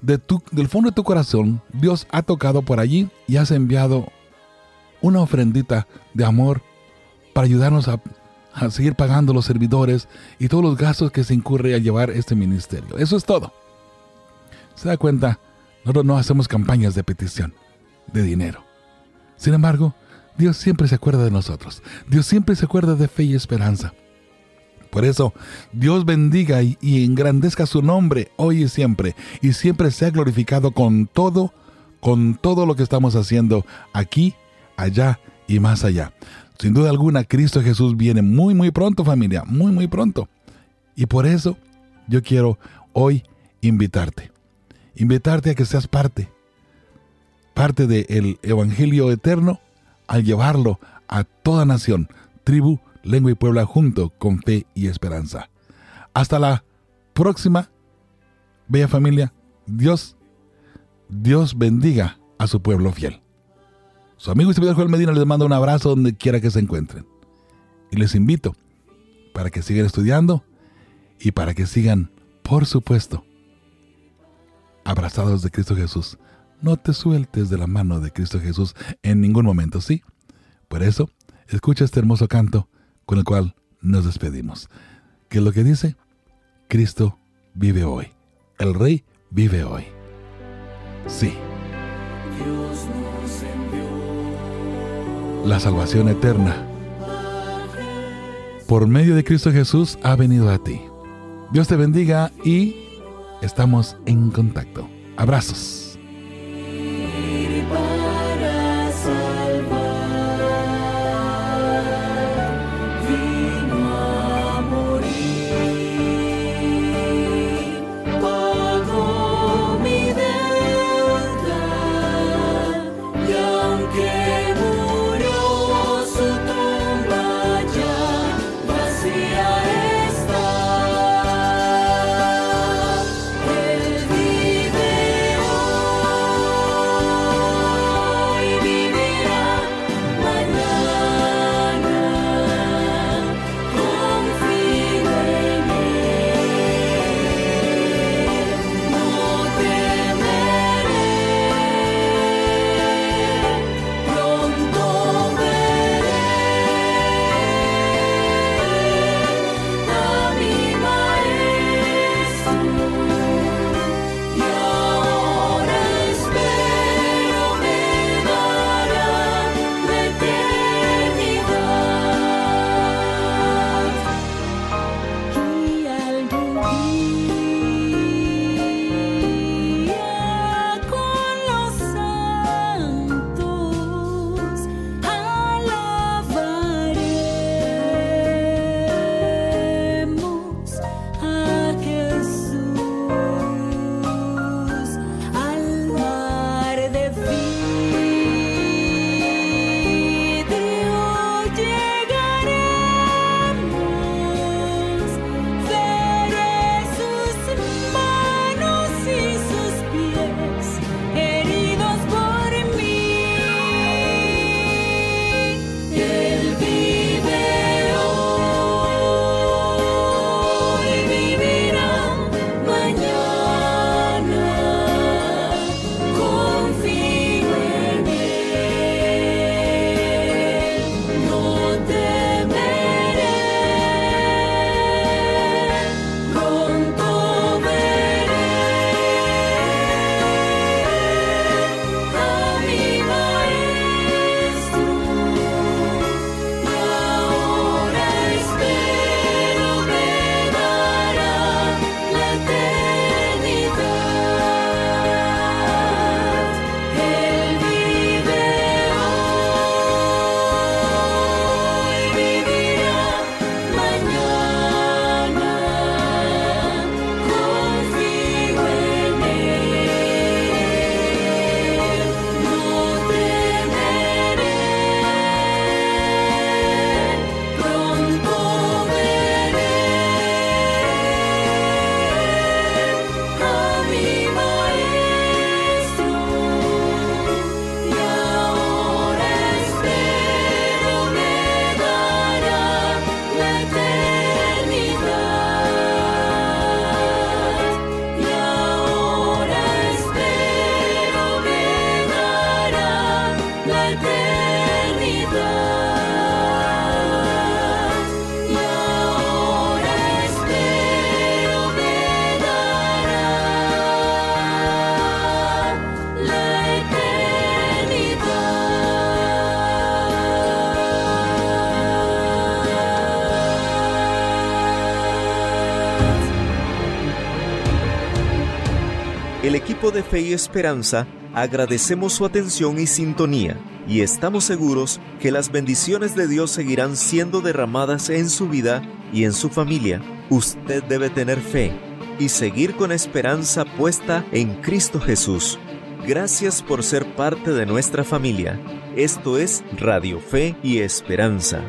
del fondo de tu corazón. Dios ha tocado por allí y has enviado una ofrendita de amor para ayudarnos a, seguir pagando los servidores y todos los gastos que se incurre a llevar este ministerio. Eso es todo. ¿Se da cuenta? Nosotros no hacemos campañas de petición de dinero. Sin embargo, Dios siempre se acuerda de nosotros. Dios siempre se acuerda de fe y esperanza. Por eso, Dios bendiga y, engrandezca su nombre hoy y siempre, y siempre sea glorificado con todo, con todo lo que estamos haciendo aquí, allá y más allá. Sin duda alguna, Cristo Jesús viene muy, muy pronto, familia, muy, muy pronto. Y por eso yo quiero hoy invitarte. invitarte a que seas parte, parte del Evangelio eterno al llevarlo a toda nación, tribu, lengua y puebla junto con fe y esperanza. Hasta la próxima, bella familia. Dios, Dios bendiga a su pueblo fiel. Su amigo y servidor Joel Medina les manda un abrazo donde quiera que se encuentren. Y les invito para que sigan estudiando y para que sigan, por supuesto, abrazados de Cristo Jesús. No te sueltes de la mano de Cristo Jesús en ningún momento, ¿sí? Por eso, escucha este hermoso canto con el cual nos despedimos. ¿Qué es lo que dice? Cristo vive hoy. El Rey vive hoy. Sí. La salvación eterna por medio de Cristo Jesús ha venido a ti. Dios te bendiga y estamos en contacto. Abrazos. De Fe y Esperanza agradecemos su atención y sintonía y estamos seguros que las bendiciones de Dios seguirán siendo derramadas en su vida y en su familia. Usted debe tener fe y seguir con esperanza puesta en Cristo Jesús. Gracias por ser parte de nuestra familia. Esto es Radio Fe y Esperanza.